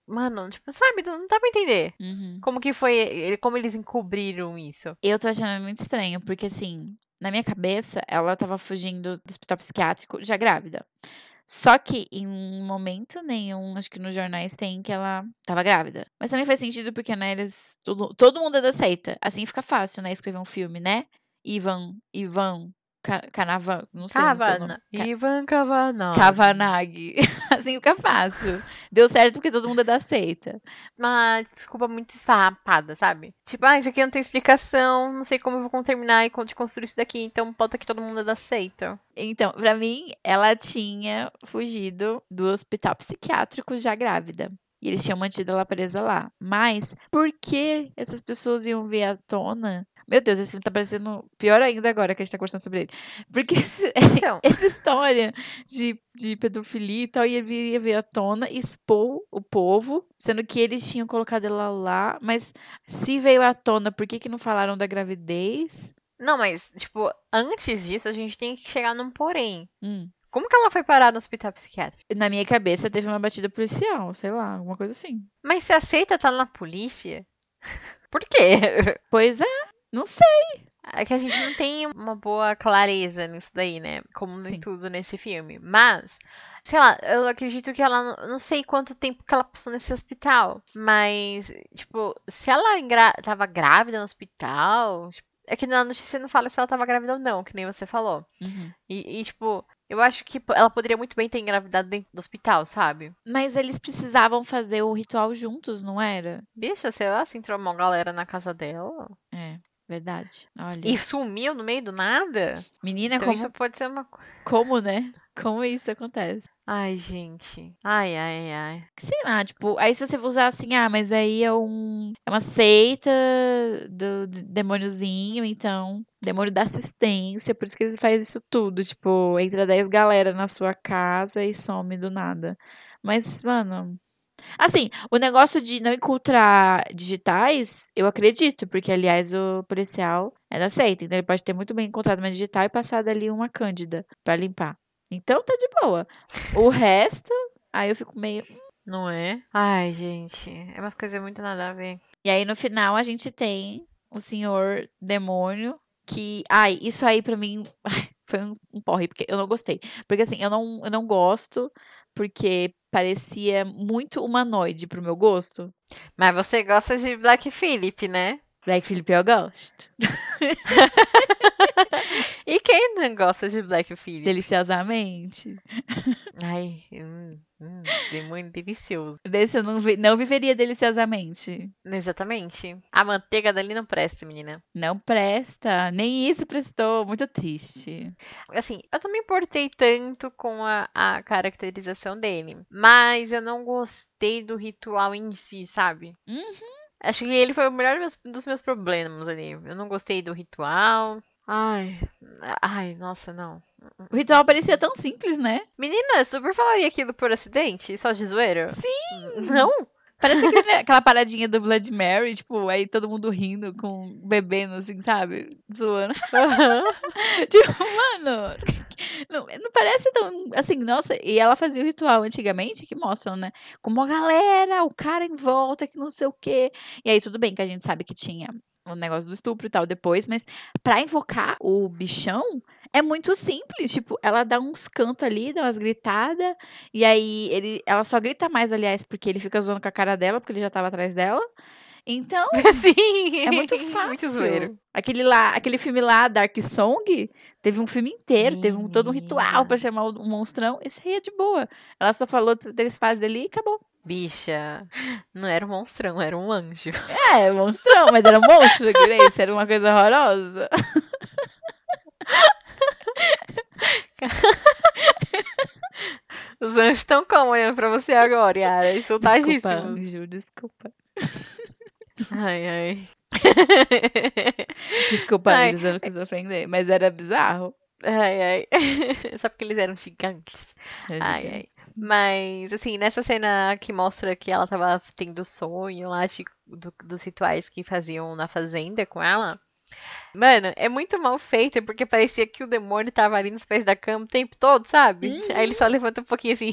Speaker 2: Mano, tipo, sabe, não dá pra entender.
Speaker 1: Uhum.
Speaker 2: Como que foi, como eles encobriram isso?
Speaker 1: Eu tô achando muito estranho, porque assim, na minha cabeça, ela tava fugindo do hospital psiquiátrico já grávida. Só que em momento nenhum, acho que nos jornais tem que ela tava grávida. Mas também faz sentido porque, né, eles. Todo, todo mundo é da seita. Assim fica fácil, né? Escrever um filme, né? Ivan, Ivan, Ca- Canavan, não sei, não sei o nome.
Speaker 2: Cavana. Ivan Cavanagh.
Speaker 1: Kavanagh. assim fica fácil. Deu certo porque todo mundo é da seita.
Speaker 2: Uma desculpa muito esfarrapada, sabe? Tipo, ah, isso aqui não tem explicação, não sei como eu vou terminar e de construir isso daqui, então bota que todo mundo é da seita.
Speaker 1: Então, pra mim, ela tinha fugido do hospital psiquiátrico já grávida. E eles tinham mantido ela presa lá. Mas, por que essas pessoas iam ver à tona? Meu Deus, esse filme tá parecendo pior ainda agora que a gente tá conversando sobre ele. Porque esse-
Speaker 2: Então,
Speaker 1: essa história de, de pedofilia e tal ia vir, ia vir à tona, expor o povo, sendo que eles tinham colocado ela lá. Mas se veio à tona, por que, que não falaram da gravidez?
Speaker 2: não, mas, tipo, antes disso a gente tem que chegar num porém.
Speaker 1: Hum.
Speaker 2: Como que ela foi parar no hospital psiquiátrico?
Speaker 1: Na minha cabeça teve uma batida policial, sei lá, alguma coisa assim.
Speaker 2: Mas se a seita tá na polícia, por quê?
Speaker 1: Pois é, não sei.
Speaker 2: É que a gente não tem uma boa clareza nisso daí, né? Como em tudo nesse filme. Mas, sei lá, eu acredito que ela. não- sei quanto tempo que ela passou nesse hospital. Mas, tipo, se ela engra- tava grávida no hospital. tipo, é que na notícia não fala se ela tava grávida ou não, que nem você falou.
Speaker 1: Uhum.
Speaker 2: E, e, tipo, eu acho que ela poderia muito bem ter engravidado dentro do hospital, sabe?
Speaker 1: Mas eles precisavam fazer o ritual juntos, não era?
Speaker 2: Bicha, sei lá, se entrou uma galera na casa dela.
Speaker 1: É, verdade. Olha.
Speaker 2: E sumiu no meio do nada.
Speaker 1: Menina,
Speaker 2: Então
Speaker 1: como,
Speaker 2: isso pode ser uma. co-
Speaker 1: como, né? Como isso acontece?
Speaker 2: Ai, gente. Ai, ai, ai.
Speaker 1: Sei lá, tipo, aí se você usar assim, ah, mas aí é um. É uma seita do demôniozinho, então. Demônio da assistência, por isso que eles fazem isso tudo. Tipo, entra 10 galera na sua casa e some do nada. Mas, mano. Assim, o negócio de não encontrar digitais, eu acredito, porque, aliás, o policial é da seita, então ele pode ter muito bem encontrado uma digital e passado ali uma cândida pra limpar. Então tá de boa. O resto, aí eu fico meio.
Speaker 2: Não é? Ai, gente. É umas coisas muito nada a ver.
Speaker 1: E aí no final a gente tem o senhor demônio que, ai, isso aí pra mim foi um, um porre, porque eu não gostei. Porque assim, eu não, eu não gosto porque parecia muito humanoide pro meu gosto.
Speaker 2: Mas você gosta de Black Phillip, né?
Speaker 1: Black Phillip eu gosto.
Speaker 2: E quem não gosta de Black Phillip?
Speaker 1: Deliciosamente.
Speaker 2: Ai, hum, hum, demônio delicioso.
Speaker 1: Desse eu não, vi- não viveria deliciosamente.
Speaker 2: Exatamente. A manteiga dali não presta, menina.
Speaker 1: Não presta. Nem isso prestou. Muito triste.
Speaker 2: Assim, eu não me importei tanto com a, a caracterização dele. Mas eu não gostei do ritual em si, sabe?
Speaker 1: Uhum.
Speaker 2: Acho que ele foi o melhor dos meus, dos meus problemas ali. Eu não gostei do ritual. Ai, ai, nossa, não.
Speaker 1: O ritual parecia tão simples, né?
Speaker 2: Menina, super falaria aquilo por acidente? Só de zoeira?
Speaker 1: Sim!
Speaker 2: Não?
Speaker 1: Parece aquele- aquela paradinha do Blood Mary, tipo, aí todo mundo rindo, com bebendo, assim, sabe? Zoando. tipo, mano, não, não parece tão, assim, nossa, e ela fazia o ritual antigamente, que mostram, né? Como a galera, o cara em volta, que não sei o quê. E aí tudo bem que a gente sabe que tinha o negócio do estupro e tal depois, mas pra invocar o bichão, é muito simples, tipo, ela dá uns cantos ali, dá umas gritadas, e aí ele, ela só grita mais, aliás, porque ele fica zoando com a cara dela, porque ele já tava atrás dela. Então,
Speaker 2: Sim.
Speaker 1: é muito fácil.
Speaker 2: Muito zoeiro.
Speaker 1: Aquele lá, aquele filme lá, Dark Song, teve um filme inteiro, teve um, todo um ritual pra chamar o, o monstrão. Esse aí é de boa. Ela só falou três fases ali e acabou.
Speaker 2: Bicha, não era um monstrão, era um anjo.
Speaker 1: É, monstrão, mas era um monstro, que nem isso, era uma coisa horrorosa.
Speaker 2: Os anjos estão como olhando pra você agora, Yara?
Speaker 1: Desculpa,
Speaker 2: Insultadíssimos.
Speaker 1: anjo, desculpa.
Speaker 2: Ai, ai.
Speaker 1: Desculpa,
Speaker 2: Ai.
Speaker 1: Luísa, eu não quis ofender, mas era bizarro.
Speaker 2: Ai, ai. Só porque eles eram gigantes.
Speaker 1: Era
Speaker 2: Ai,
Speaker 1: gigante.
Speaker 2: ai. Mas, assim, nessa cena que mostra que ela tava tendo sonho lá de, do- dos rituais que faziam na fazenda com ela. Mano, é muito mal feito, porque parecia que o demônio tava ali nos pés da cama o tempo todo, sabe? Aí ele só levanta um pouquinho assim.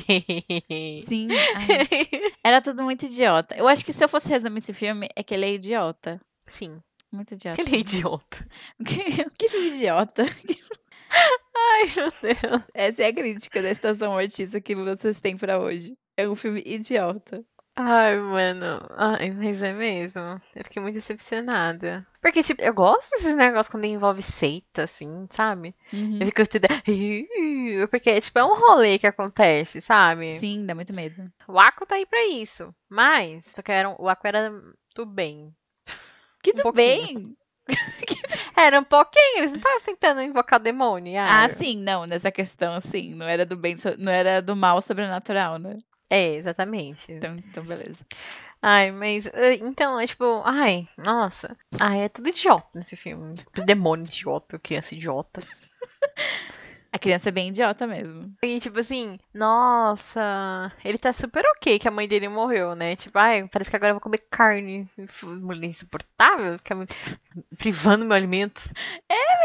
Speaker 1: Sim. ai, era tudo muito idiota. Eu acho que se eu fosse resumir esse filme, é que ele é idiota.
Speaker 2: Sim,
Speaker 1: Muito idiota.
Speaker 2: ele é idiota.
Speaker 1: Que, que filme idiota.
Speaker 2: Ai, meu Deus.
Speaker 1: Essa é a crítica da Estação Artista que vocês têm pra hoje. É um filme idiota.
Speaker 2: Ai, mano. Ai, mas é mesmo. Eu fiquei muito decepcionada. Porque, tipo, eu gosto desses negócios quando envolve seita, assim, sabe?
Speaker 1: Uhum.
Speaker 2: Eu fico toda... Porque, tipo, é um rolê que acontece, sabe?
Speaker 1: Sim, dá muito medo.
Speaker 2: O Aqua tá aí pra isso. Mas, só que era um- o Aqua era do bem.
Speaker 1: Que
Speaker 2: Um
Speaker 1: tudo
Speaker 2: pouquinho.
Speaker 1: bem.
Speaker 2: Era um pouquinho, eles não estavam tentando invocar demônio.
Speaker 1: Ah,
Speaker 2: Yara.
Speaker 1: sim, não, nessa questão, assim, não era do bem, não era do mal sobrenatural, né?
Speaker 2: É, exatamente.
Speaker 1: Então, então beleza.
Speaker 2: Ai, mas. eh, Então, é tipo. Ai, nossa. Ai, é tudo idiota nesse filme. Demônio idiota, criança idiota.
Speaker 1: A criança é bem idiota mesmo.
Speaker 2: E tipo assim, nossa, ele tá super ok que a mãe dele morreu, né? Tipo, ai, parece que agora eu vou comer carne. Mulher insuportável, fica me privando meu alimento.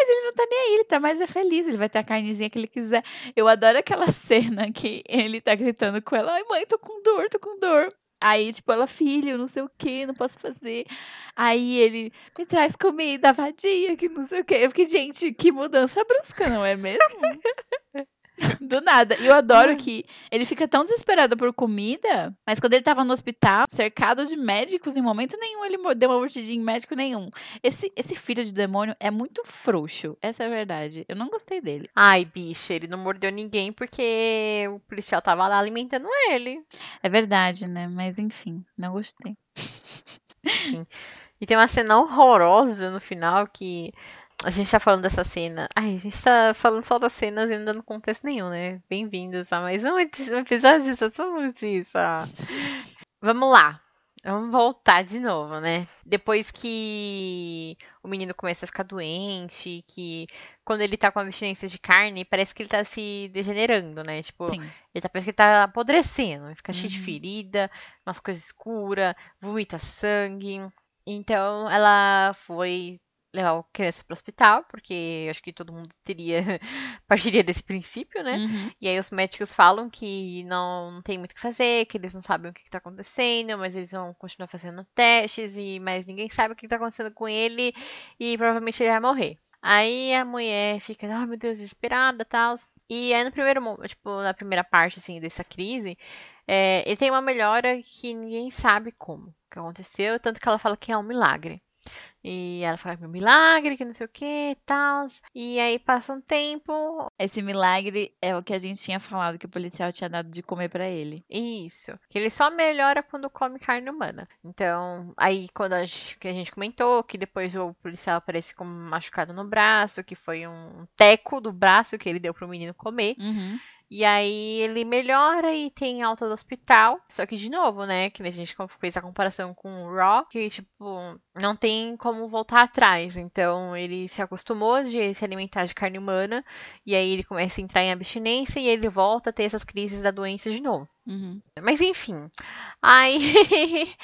Speaker 1: Mas ele não tá nem aí, ele tá mais é feliz, ele vai ter a carnezinha que ele quiser. Eu adoro aquela cena que ele tá gritando com ela, ai mãe, tô com dor, tô com dor. Aí, tipo, ela, filho, não sei o que, não posso fazer. Aí ele, me traz comida, vadia, que não sei o que. Eu fiquei, gente, que mudança brusca, não é mesmo? Do nada. E eu adoro que ele fica tão desesperado por comida, mas quando ele tava no hospital, cercado de médicos, em momento nenhum ele deu uma mordidinha em médico nenhum. Esse, esse filho de demônio é muito frouxo. Essa é a verdade. Eu não gostei dele.
Speaker 2: Ai, bicha, ele não mordeu ninguém porque o policial tava lá alimentando ele.
Speaker 1: É verdade, né? Mas enfim, não gostei.
Speaker 2: E tem uma cena horrorosa no final que. A gente tá falando dessa cena. Ai, a gente tá falando só das cenas e não dando contexto nenhum, né? Bem-vindos a mais um episódio de Notícia. Vamos lá. Vamos voltar de novo, né? Depois que o menino começa a ficar doente, que quando ele tá com abstinência de carne, parece que ele tá se degenerando, né? Tipo,
Speaker 1: Sim.
Speaker 2: ele tá, parece que ele tá apodrecendo, fica cheio de
Speaker 1: Uhum.
Speaker 2: ferida, umas coisas escuras, vomita sangue. Então ela foi levar a criança pro hospital, porque acho que todo mundo teria partiria desse princípio, né?
Speaker 1: Uhum.
Speaker 2: E aí os médicos falam que não tem muito o que fazer, que eles não sabem o que está acontecendo, mas eles vão continuar fazendo testes, e mas ninguém sabe o que está acontecendo com ele e provavelmente ele vai morrer. Aí a mulher fica, ai meu Deus, desesperada tal. E aí no primeiro, tipo, na primeira parte, assim, dessa crise, é, ele tem uma melhora que ninguém sabe como que aconteceu, tanto que ela fala que é um milagre. E ela fala que é um milagre, que não sei o que e tal. E aí passa um tempo,
Speaker 1: Esse milagre é o que a gente tinha falado que o policial tinha dado de comer pra ele.
Speaker 2: Isso. Que ele só melhora quando come carne humana. Então, aí quando a gente, que a gente comentou que depois o policial aparece com um machucado no braço, que foi um teco do braço que ele deu pro menino comer.
Speaker 1: Uhum.
Speaker 2: E aí ele melhora e tem alta do hospital. Só que, de novo, né? Que a gente fez a comparação com o Raw, que, tipo, não tem como voltar atrás. Então ele se acostumou de se alimentar de carne humana. E aí ele começa a entrar em abstinência e ele volta a ter essas crises da doença de novo.
Speaker 1: Uhum.
Speaker 2: Mas enfim. Aí,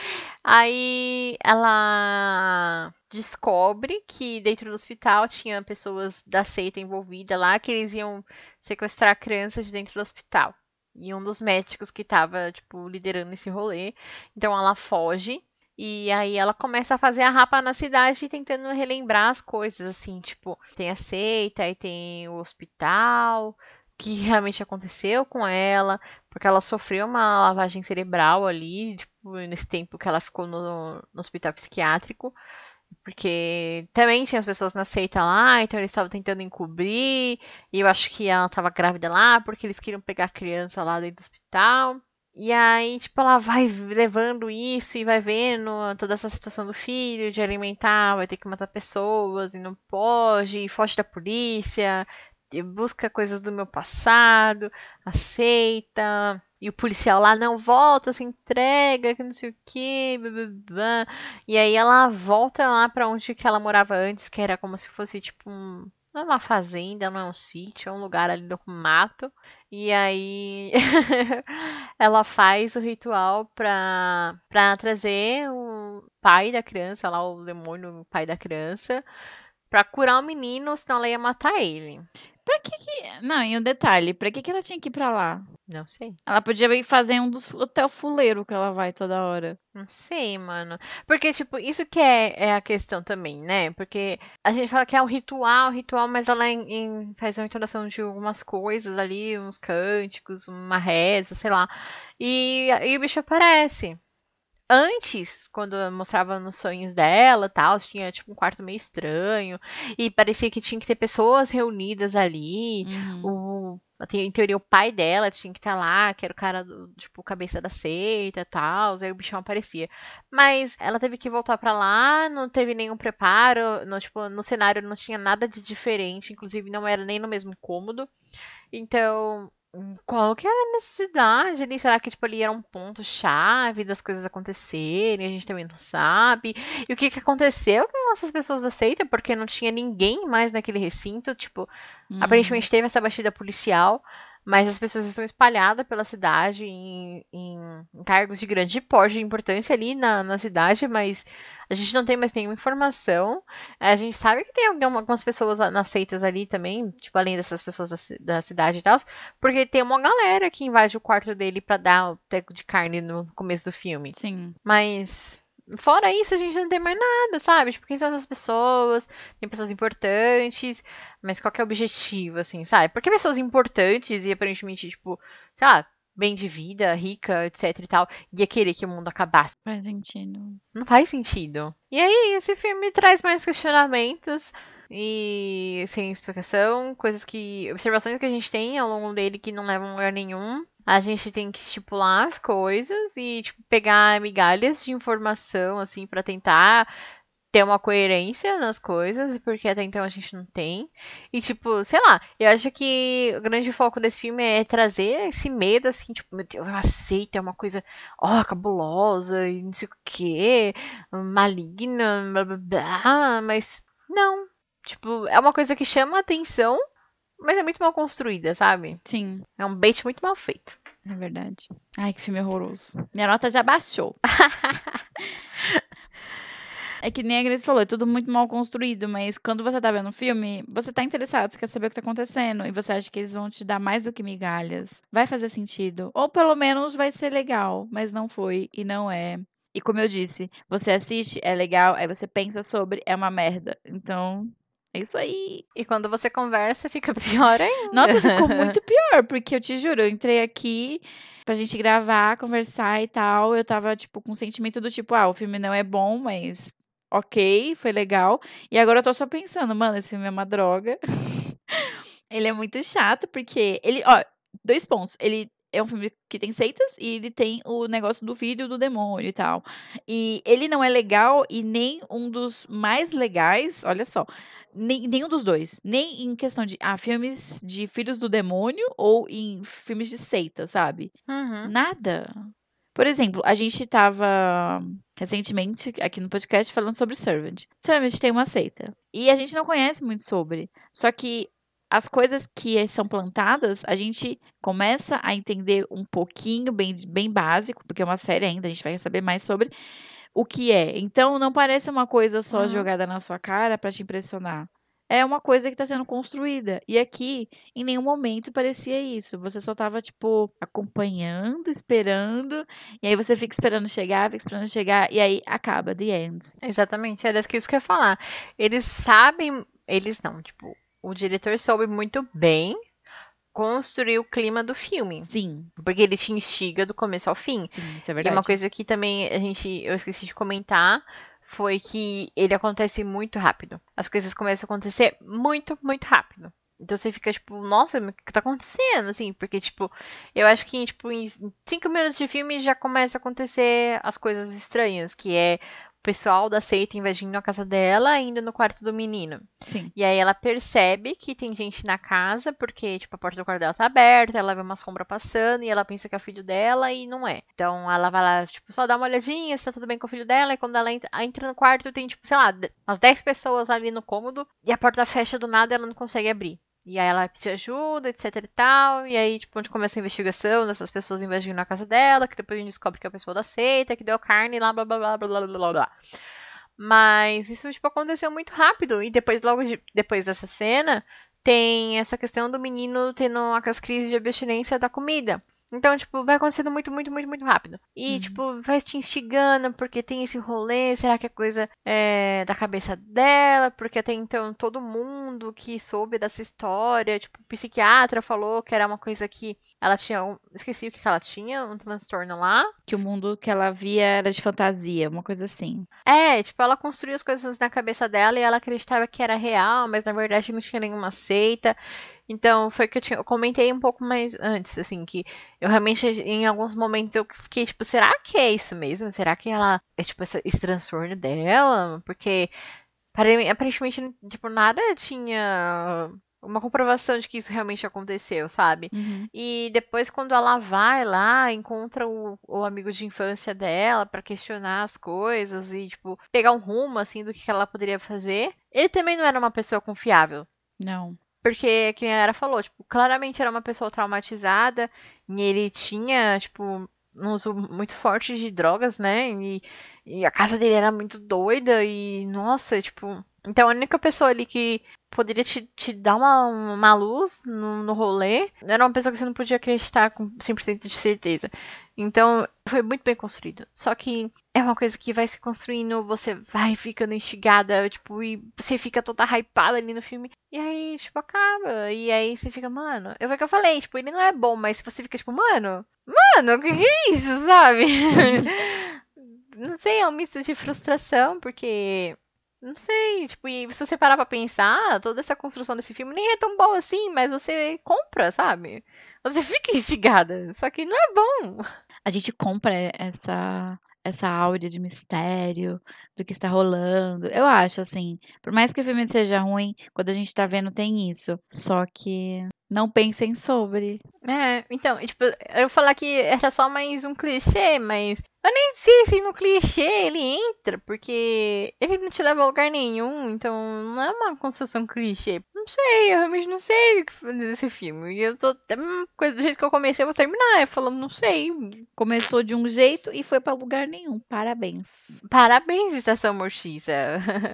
Speaker 2: aí ela descobre que dentro do hospital tinha pessoas da seita envolvida lá, que eles iam sequestrar crianças de dentro do hospital. E um dos médicos que estava, tipo, liderando esse rolê. Então ela foge. E aí ela começa a fazer a rapa na cidade tentando relembrar as coisas, assim, tipo, tem a seita, aí tem o hospital, que realmente aconteceu com ela, porque ela sofreu uma lavagem cerebral ali, tipo, nesse tempo que ela ficou no, no hospital psiquiátrico. Porque também tinha as pessoas na seita lá, então eles estavam tentando encobrir. E eu acho que ela estava grávida lá, porque eles queriam pegar a criança lá dentro do hospital. E aí, tipo, ela vai levando isso e vai vendo toda essa situação do filho, de alimentar, vai ter que matar pessoas e não pode, e foge da polícia, busca coisas do meu passado, aceita. E o policial lá não volta, se entrega, que não sei o que, E aí ela volta lá pra onde que ela morava antes, que era como se fosse tipo um, não é uma fazenda, não é um sítio, é um lugar ali no mato. E aí ela faz o ritual pra, pra trazer o pai da criança, lá o demônio, o pai da criança, pra curar o menino, senão ela ia matar ele.
Speaker 1: Pra que que... Não, e um detalhe, pra que que ela tinha que ir pra lá?
Speaker 2: Não sei.
Speaker 1: Ela podia ir fazer um dos hotel fuleiro que ela vai toda hora.
Speaker 2: Não sei, mano. Porque, tipo, isso que é, é a questão também, né? Porque a gente fala que é um ritual, ritual, mas ela em, em- faz uma entonação de algumas coisas ali, uns cânticos, uma reza, sei lá. E, e o bicho aparece. Antes, quando mostrava nos sonhos dela tal, tinha tipo um quarto meio estranho. E parecia que tinha que ter pessoas reunidas ali.
Speaker 1: Uhum.
Speaker 2: O, em teoria, o pai dela tinha que estar lá, que era o cara do, tipo, cabeça da seita e tal. Aí o bichão aparecia. Mas ela teve que voltar pra lá, não teve nenhum preparo. No, tipo, no cenário não tinha nada de diferente, inclusive não era nem no mesmo cômodo. Então, hum, qual que era a necessidade ali? Será que tipo, ali era um ponto-chave das coisas acontecerem? A gente também não sabe. E o que, que aconteceu com essas pessoas da seita? Porque não tinha ninguém mais naquele recinto. Tipo,
Speaker 1: Uhum.
Speaker 2: Aparentemente teve essa batida policial, mas as pessoas estão espalhadas pela cidade em, em- em cargos de grande porte e importância ali na, na cidade, mas a gente não tem mais nenhuma informação. A gente sabe que tem alguma- algumas pessoas nas seitas ali também, tipo, além dessas pessoas da, da cidade e tal, porque tem uma galera que invade o quarto dele pra dar o teco de carne no começo do filme.
Speaker 1: Sim.
Speaker 2: Mas fora isso, a gente não tem mais nada, sabe? Tipo, quem são essas pessoas? Tem pessoas importantes, mas qual que é o objetivo, assim, sabe? Porque pessoas importantes e aparentemente, tipo, sei lá, bem de vida, rica, etc e tal, ia querer que o mundo acabasse.
Speaker 1: Faz sentido.
Speaker 2: Não faz sentido. E aí, esse filme traz mais questionamentos e sem explicação, coisas que. observações que a gente tem ao longo dele que não levam a lugar nenhum. A gente tem que estipular as coisas e, tipo, pegar migalhas de informação, assim, pra tentar ter uma coerência nas coisas, porque até então a gente não tem. E, tipo, sei lá, eu acho que o grande foco desse filme é trazer esse medo, assim, tipo, meu Deus, é uma seita, é uma coisa, ó, cabulosa e não sei o quê, maligna, blá blá blá, mas não. Tipo, é uma coisa que chama a atenção, mas é muito mal construída, sabe?
Speaker 1: Sim,
Speaker 2: É um bait muito mal feito.
Speaker 1: é verdade. Ai, que filme horroroso. Minha nota já baixou. É que nem a Grace falou, é tudo muito mal construído, mas quando você tá vendo o filme, você tá interessado, você quer saber o que tá acontecendo, e você acha que eles vão te dar mais do que migalhas. Vai fazer sentido. Ou pelo menos vai ser legal, mas não foi e não é. E como eu disse, você assiste, é legal, aí você pensa sobre, é uma merda. Então, é isso aí.
Speaker 2: E quando você conversa, fica pior ainda.
Speaker 1: Nossa, ficou muito pior, porque eu te juro, eu entrei aqui pra gente gravar, conversar e tal. Eu tava, tipo, com o sentimento do tipo, ah, o filme não é bom, mas ok, foi legal. E agora eu tô só pensando, mano, esse filme é uma droga. ele é muito chato, porque ele, ó, dois pontos. Ele é um filme que tem seitas e ele tem o negócio do vídeo do demônio e tal. E ele não é legal e nem um dos mais legais, olha só. Nem, nenhum dos dois. Nem em questão de ah, filmes de filhos do demônio ou em filmes de seita, sabe?
Speaker 2: Uhum.
Speaker 1: Nada. Por exemplo, a gente tava recentemente aqui no podcast falando sobre Servant. Servant tem uma seita. E a gente não conhece muito sobre. Só que as coisas que são plantadas, a gente começa a entender um pouquinho, bem, bem básico, porque é uma série ainda, a gente vai saber mais sobre o que é. Então, não parece uma coisa só
Speaker 2: Uhum.
Speaker 1: jogada na sua cara pra te impressionar. É uma coisa que tá sendo construída. E aqui, em nenhum momento parecia isso. Você só tava, tipo, acompanhando, esperando. E aí você fica esperando chegar, fica esperando chegar. E aí acaba, the end.
Speaker 2: Exatamente, era isso que eu ia falar. Eles sabem, eles não, tipo, o diretor soube muito bem construir o clima do filme,
Speaker 1: Sim,
Speaker 2: porque ele te instiga do começo ao fim.
Speaker 1: sim, isso é
Speaker 2: E
Speaker 1: verdade.
Speaker 2: uma coisa que também a gente, eu esqueci de comentar, foi que ele acontece muito rápido. As coisas começam a acontecer muito, muito rápido. Então você fica tipo, nossa, o que tá acontecendo? Assim, porque, tipo, eu acho que tipo, em cinco minutos de filme já começa a acontecer as coisas estranhas, que é pessoal da seita invadindo a casa dela, indo no quarto do menino.
Speaker 1: Sim.
Speaker 2: E aí ela percebe que tem gente na casa, porque, tipo, a porta do quarto dela tá aberta, ela vê uma sombra passando e ela pensa que é o filho dela e não é. Então ela vai lá, tipo, só dá uma olhadinha se tá tudo bem com o filho dela, e quando ela entra, entra no quarto, tem, tipo, sei lá, umas 10 pessoas ali no cômodo, e a porta fecha do nada e ela não consegue abrir. E aí ela pede ajuda, etc e tal. E aí, tipo, onde começa a investigação dessas pessoas invadindo a casa dela, que depois a gente descobre que é a pessoa da seita, que deu carne lá, blá blá blá blá blá blá blá. Mas isso, tipo, aconteceu muito rápido. E depois, logo de- depois dessa cena, tem essa questão do menino tendo as crises de abstinência da comida. Então, tipo, vai acontecendo muito, muito, muito, muito rápido. E,
Speaker 1: Uhum.
Speaker 2: tipo, vai te instigando, porque tem esse rolê, será que é coisa é, da cabeça dela? Porque até então todo mundo que soube dessa história, tipo, o psiquiatra falou que era uma coisa que ela tinha. Um, esqueci o que, que ela tinha, um transtorno lá.
Speaker 1: Que o mundo que ela via era de fantasia, uma coisa assim.
Speaker 2: É, tipo, ela construiu as coisas na cabeça dela e ela acreditava que era real, mas na verdade não tinha nenhuma seita. Então, foi que eu, tinha, eu comentei um pouco mais antes, assim, que eu realmente, em alguns momentos, eu fiquei, tipo, será que é isso mesmo? Será que ela é, tipo, essa- esse transtorno dela? Porque, pare- aparentemente, tipo, nada tinha uma comprovação de que isso realmente aconteceu, sabe?
Speaker 1: Uhum.
Speaker 2: E depois, quando ela vai lá, encontra o, o amigo de infância dela pra questionar as coisas e, tipo, pegar um rumo, assim, do que ela poderia fazer. Ele também não era uma pessoa confiável.
Speaker 1: Não.
Speaker 2: Porque, que a Yara falou, tipo, claramente era uma pessoa traumatizada e ele tinha, tipo, um uso muito forte de drogas, né? E, e a casa dele era muito doida e, nossa, tipo. Então a única pessoa ali que poderia te, te dar uma, uma luz no, no rolê era uma pessoa que você não podia acreditar com 100% de certeza. Então foi muito bem construído. Só que é uma coisa que vai se construindo, você vai ficando instigada, tipo, e você fica toda hypada ali no filme. E aí, tipo, acaba. E aí você fica, mano, eu o que eu falei, tipo, ele não é bom, mas você fica, tipo, mano, mano, o que, que é isso, sabe? não sei, é um misto de frustração, porque. Não sei, tipo, e se você parar pra pensar, toda essa construção desse filme nem é tão boa assim, mas você compra, sabe? Você fica instigada, só que não é bom.
Speaker 1: A gente compra essa essa áurea de mistério do que está rolando. Eu acho assim, por mais que o filme seja ruim, quando a gente tá vendo tem isso. Só que não pensem sobre.
Speaker 2: É, então, tipo, eu falar que era só mais um clichê, mas eu nem sei se no clichê ele entra, porque ele não te leva a lugar nenhum, então não é uma construção clichê. Não sei, eu realmente não sei o que fazer desse filme. E eu tô. coisa do jeito que eu comecei, eu vou terminar, eu falando, não sei.
Speaker 1: Começou de um jeito e foi pra lugar nenhum. Parabéns.
Speaker 2: Parabéns, Estação Mortiça.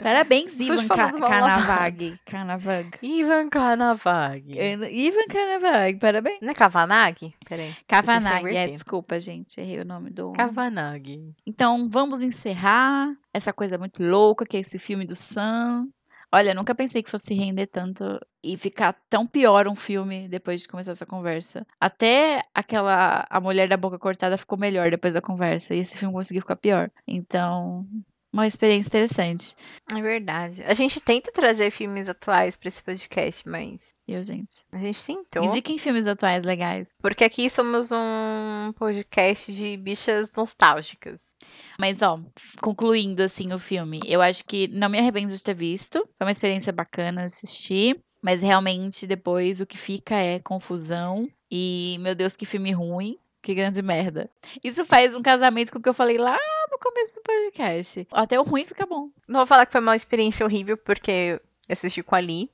Speaker 1: Parabéns, Ivan Ca Carnavag. Carnavag.
Speaker 2: Ivan Carnavag.
Speaker 1: Ivan Carnavag, parabéns.
Speaker 2: Não é Kavanagh? Peraí.
Speaker 1: Kavanagh, é, desculpa, gente, errei o nome do.
Speaker 2: Kavanagh.
Speaker 1: Então, vamos encerrar essa coisa muito louca que é esse filme do Sam. Olha, nunca pensei que fosse render tanto e ficar tão pior um filme depois de começar essa conversa. Até aquela A Mulher da Boca Cortada ficou melhor depois da conversa e esse filme conseguiu ficar pior. Então, uma experiência interessante.
Speaker 2: É verdade. A gente tenta trazer filmes atuais pra esse podcast, mas
Speaker 1: Viu, gente?
Speaker 2: a gente tentou.
Speaker 1: Indiquem filmes atuais legais.
Speaker 2: Porque aqui somos um podcast de bichas nostálgicas.
Speaker 1: Mas, ó, concluindo, assim, o filme, eu acho que não me arrependo de ter visto. Foi uma experiência bacana assistir. Mas realmente, depois, o que fica é confusão. E, meu Deus, que filme ruim. Que grande merda. Isso faz um casamento com o que eu falei lá no começo do podcast. Até o ruim fica bom.
Speaker 2: Não vou falar que foi uma experiência horrível, porque eu assisti com a Ali.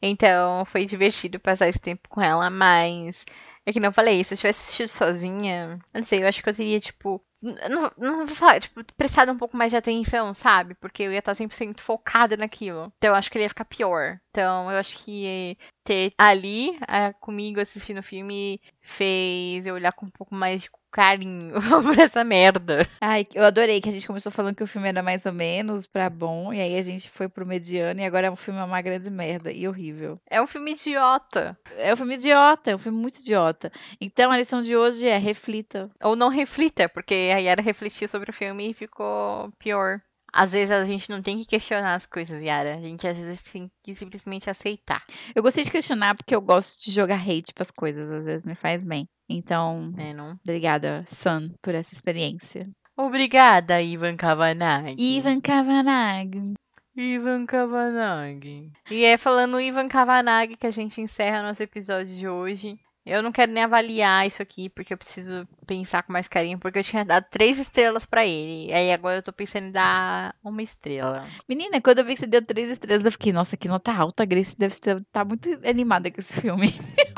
Speaker 2: Então foi divertido passar esse tempo com ela, mas. É que não falei, se eu tivesse assistido sozinha, não sei, eu acho que eu teria, tipo. Não, não vou falar, tipo, prestado um pouco mais de atenção, sabe? Porque eu ia estar 100% focada naquilo. Então eu acho que ele ia ficar pior. Então eu acho que ter ali ah, comigo assistindo o filme fez eu olhar com um pouco mais de carinho por essa merda.
Speaker 1: Ai, eu adorei que a gente começou falando que o filme era mais ou menos pra bom. E aí a gente foi pro mediano. E agora o filme é uma grande merda e horrível.
Speaker 2: É um filme idiota.
Speaker 1: É um filme idiota, é um filme muito idiota. Então a lição de hoje é reflita.
Speaker 2: Ou não reflita, porque a Yara refletiu sobre o filme e ficou pior. Às vezes a gente não tem que questionar as coisas, Yara. A gente às vezes tem que simplesmente aceitar,
Speaker 1: Eu gostei de questionar porque eu gosto de jogar hate pras coisas, às vezes me faz bem. Então?
Speaker 2: Não?
Speaker 1: obrigada, Sun, por essa experiência.
Speaker 2: Obrigada, Ivan Kavanagh.
Speaker 1: Ivan Kavanagh.
Speaker 2: Ivan Kavanagh. E é falando Ivan Kavanagh que a gente encerra nosso episódio de hoje. Eu não quero nem avaliar isso aqui, porque eu preciso pensar com mais carinho, porque eu tinha dado três estrelas pra ele. Aí agora eu tô pensando em dar uma estrela.
Speaker 1: Menina, quando eu vi que você deu três estrelas, eu fiquei, nossa, que nota alta, a Grace deve estar tá muito animada com esse filme.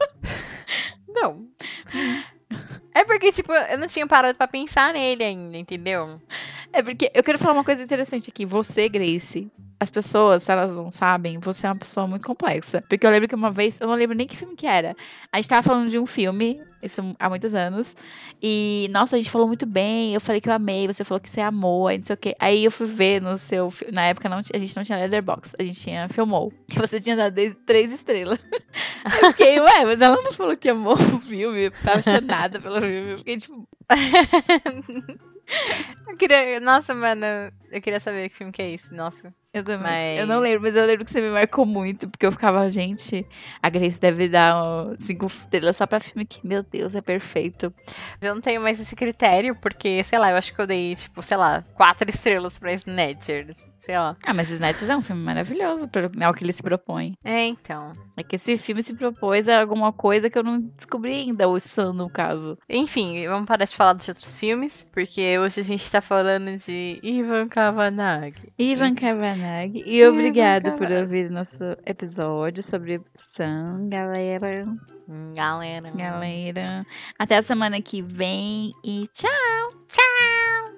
Speaker 2: Não. É porque, tipo, eu não tinha parado pra pensar nele ainda, entendeu?
Speaker 1: É porque eu quero falar uma coisa interessante aqui. Você, Grace, as pessoas, se elas não sabem, você é uma pessoa muito complexa. Porque eu lembro que uma vez, eu não lembro nem que filme que era. A gente tava falando de um filme, isso há muitos anos. E, nossa, a gente falou muito bem. Eu falei que eu amei, você falou que você amou, aí não sei o quê. Aí eu fui ver no seu. Na época não, a gente não tinha Letterboxd, a gente tinha Filmou. E você tinha dado três estrelas. Eu fiquei, ué, mas ela não falou que amou o filme, tava apaixonada pelo filme. Eu fiquei tipo,
Speaker 2: Eu queria. Nossa, mano, eu queria saber que filme que é esse. Nossa.
Speaker 1: Eu também. Eu não
Speaker 2: Mas-
Speaker 1: lembro, mas eu lembro que você me marcou muito, porque eu ficava, gente, a Grace deve dar cinco estrelas só pra filme que, meu Deus, é perfeito.
Speaker 2: Eu não tenho mais esse critério, porque, sei lá, eu acho que eu dei, tipo, sei lá, quatro estrelas pra Snatchers. Sei lá.
Speaker 1: Ah, mas Snatches é um filme maravilhoso, é o que ele se propõe.
Speaker 2: É, então.
Speaker 1: É que esse filme se propôs a alguma coisa que eu não descobri ainda, o Sun, no caso.
Speaker 2: Enfim, vamos parar de falar dos outros filmes, porque hoje a gente tá falando de Ivan Kavanagh.
Speaker 1: Ivan Kavanagh. E obrigado por
Speaker 2: Kavanagh.
Speaker 1: ouvir nosso episódio sobre Sun, galera.
Speaker 2: Hum, Galera.
Speaker 1: Galera. Até a semana que vem e tchau!
Speaker 2: Tchau!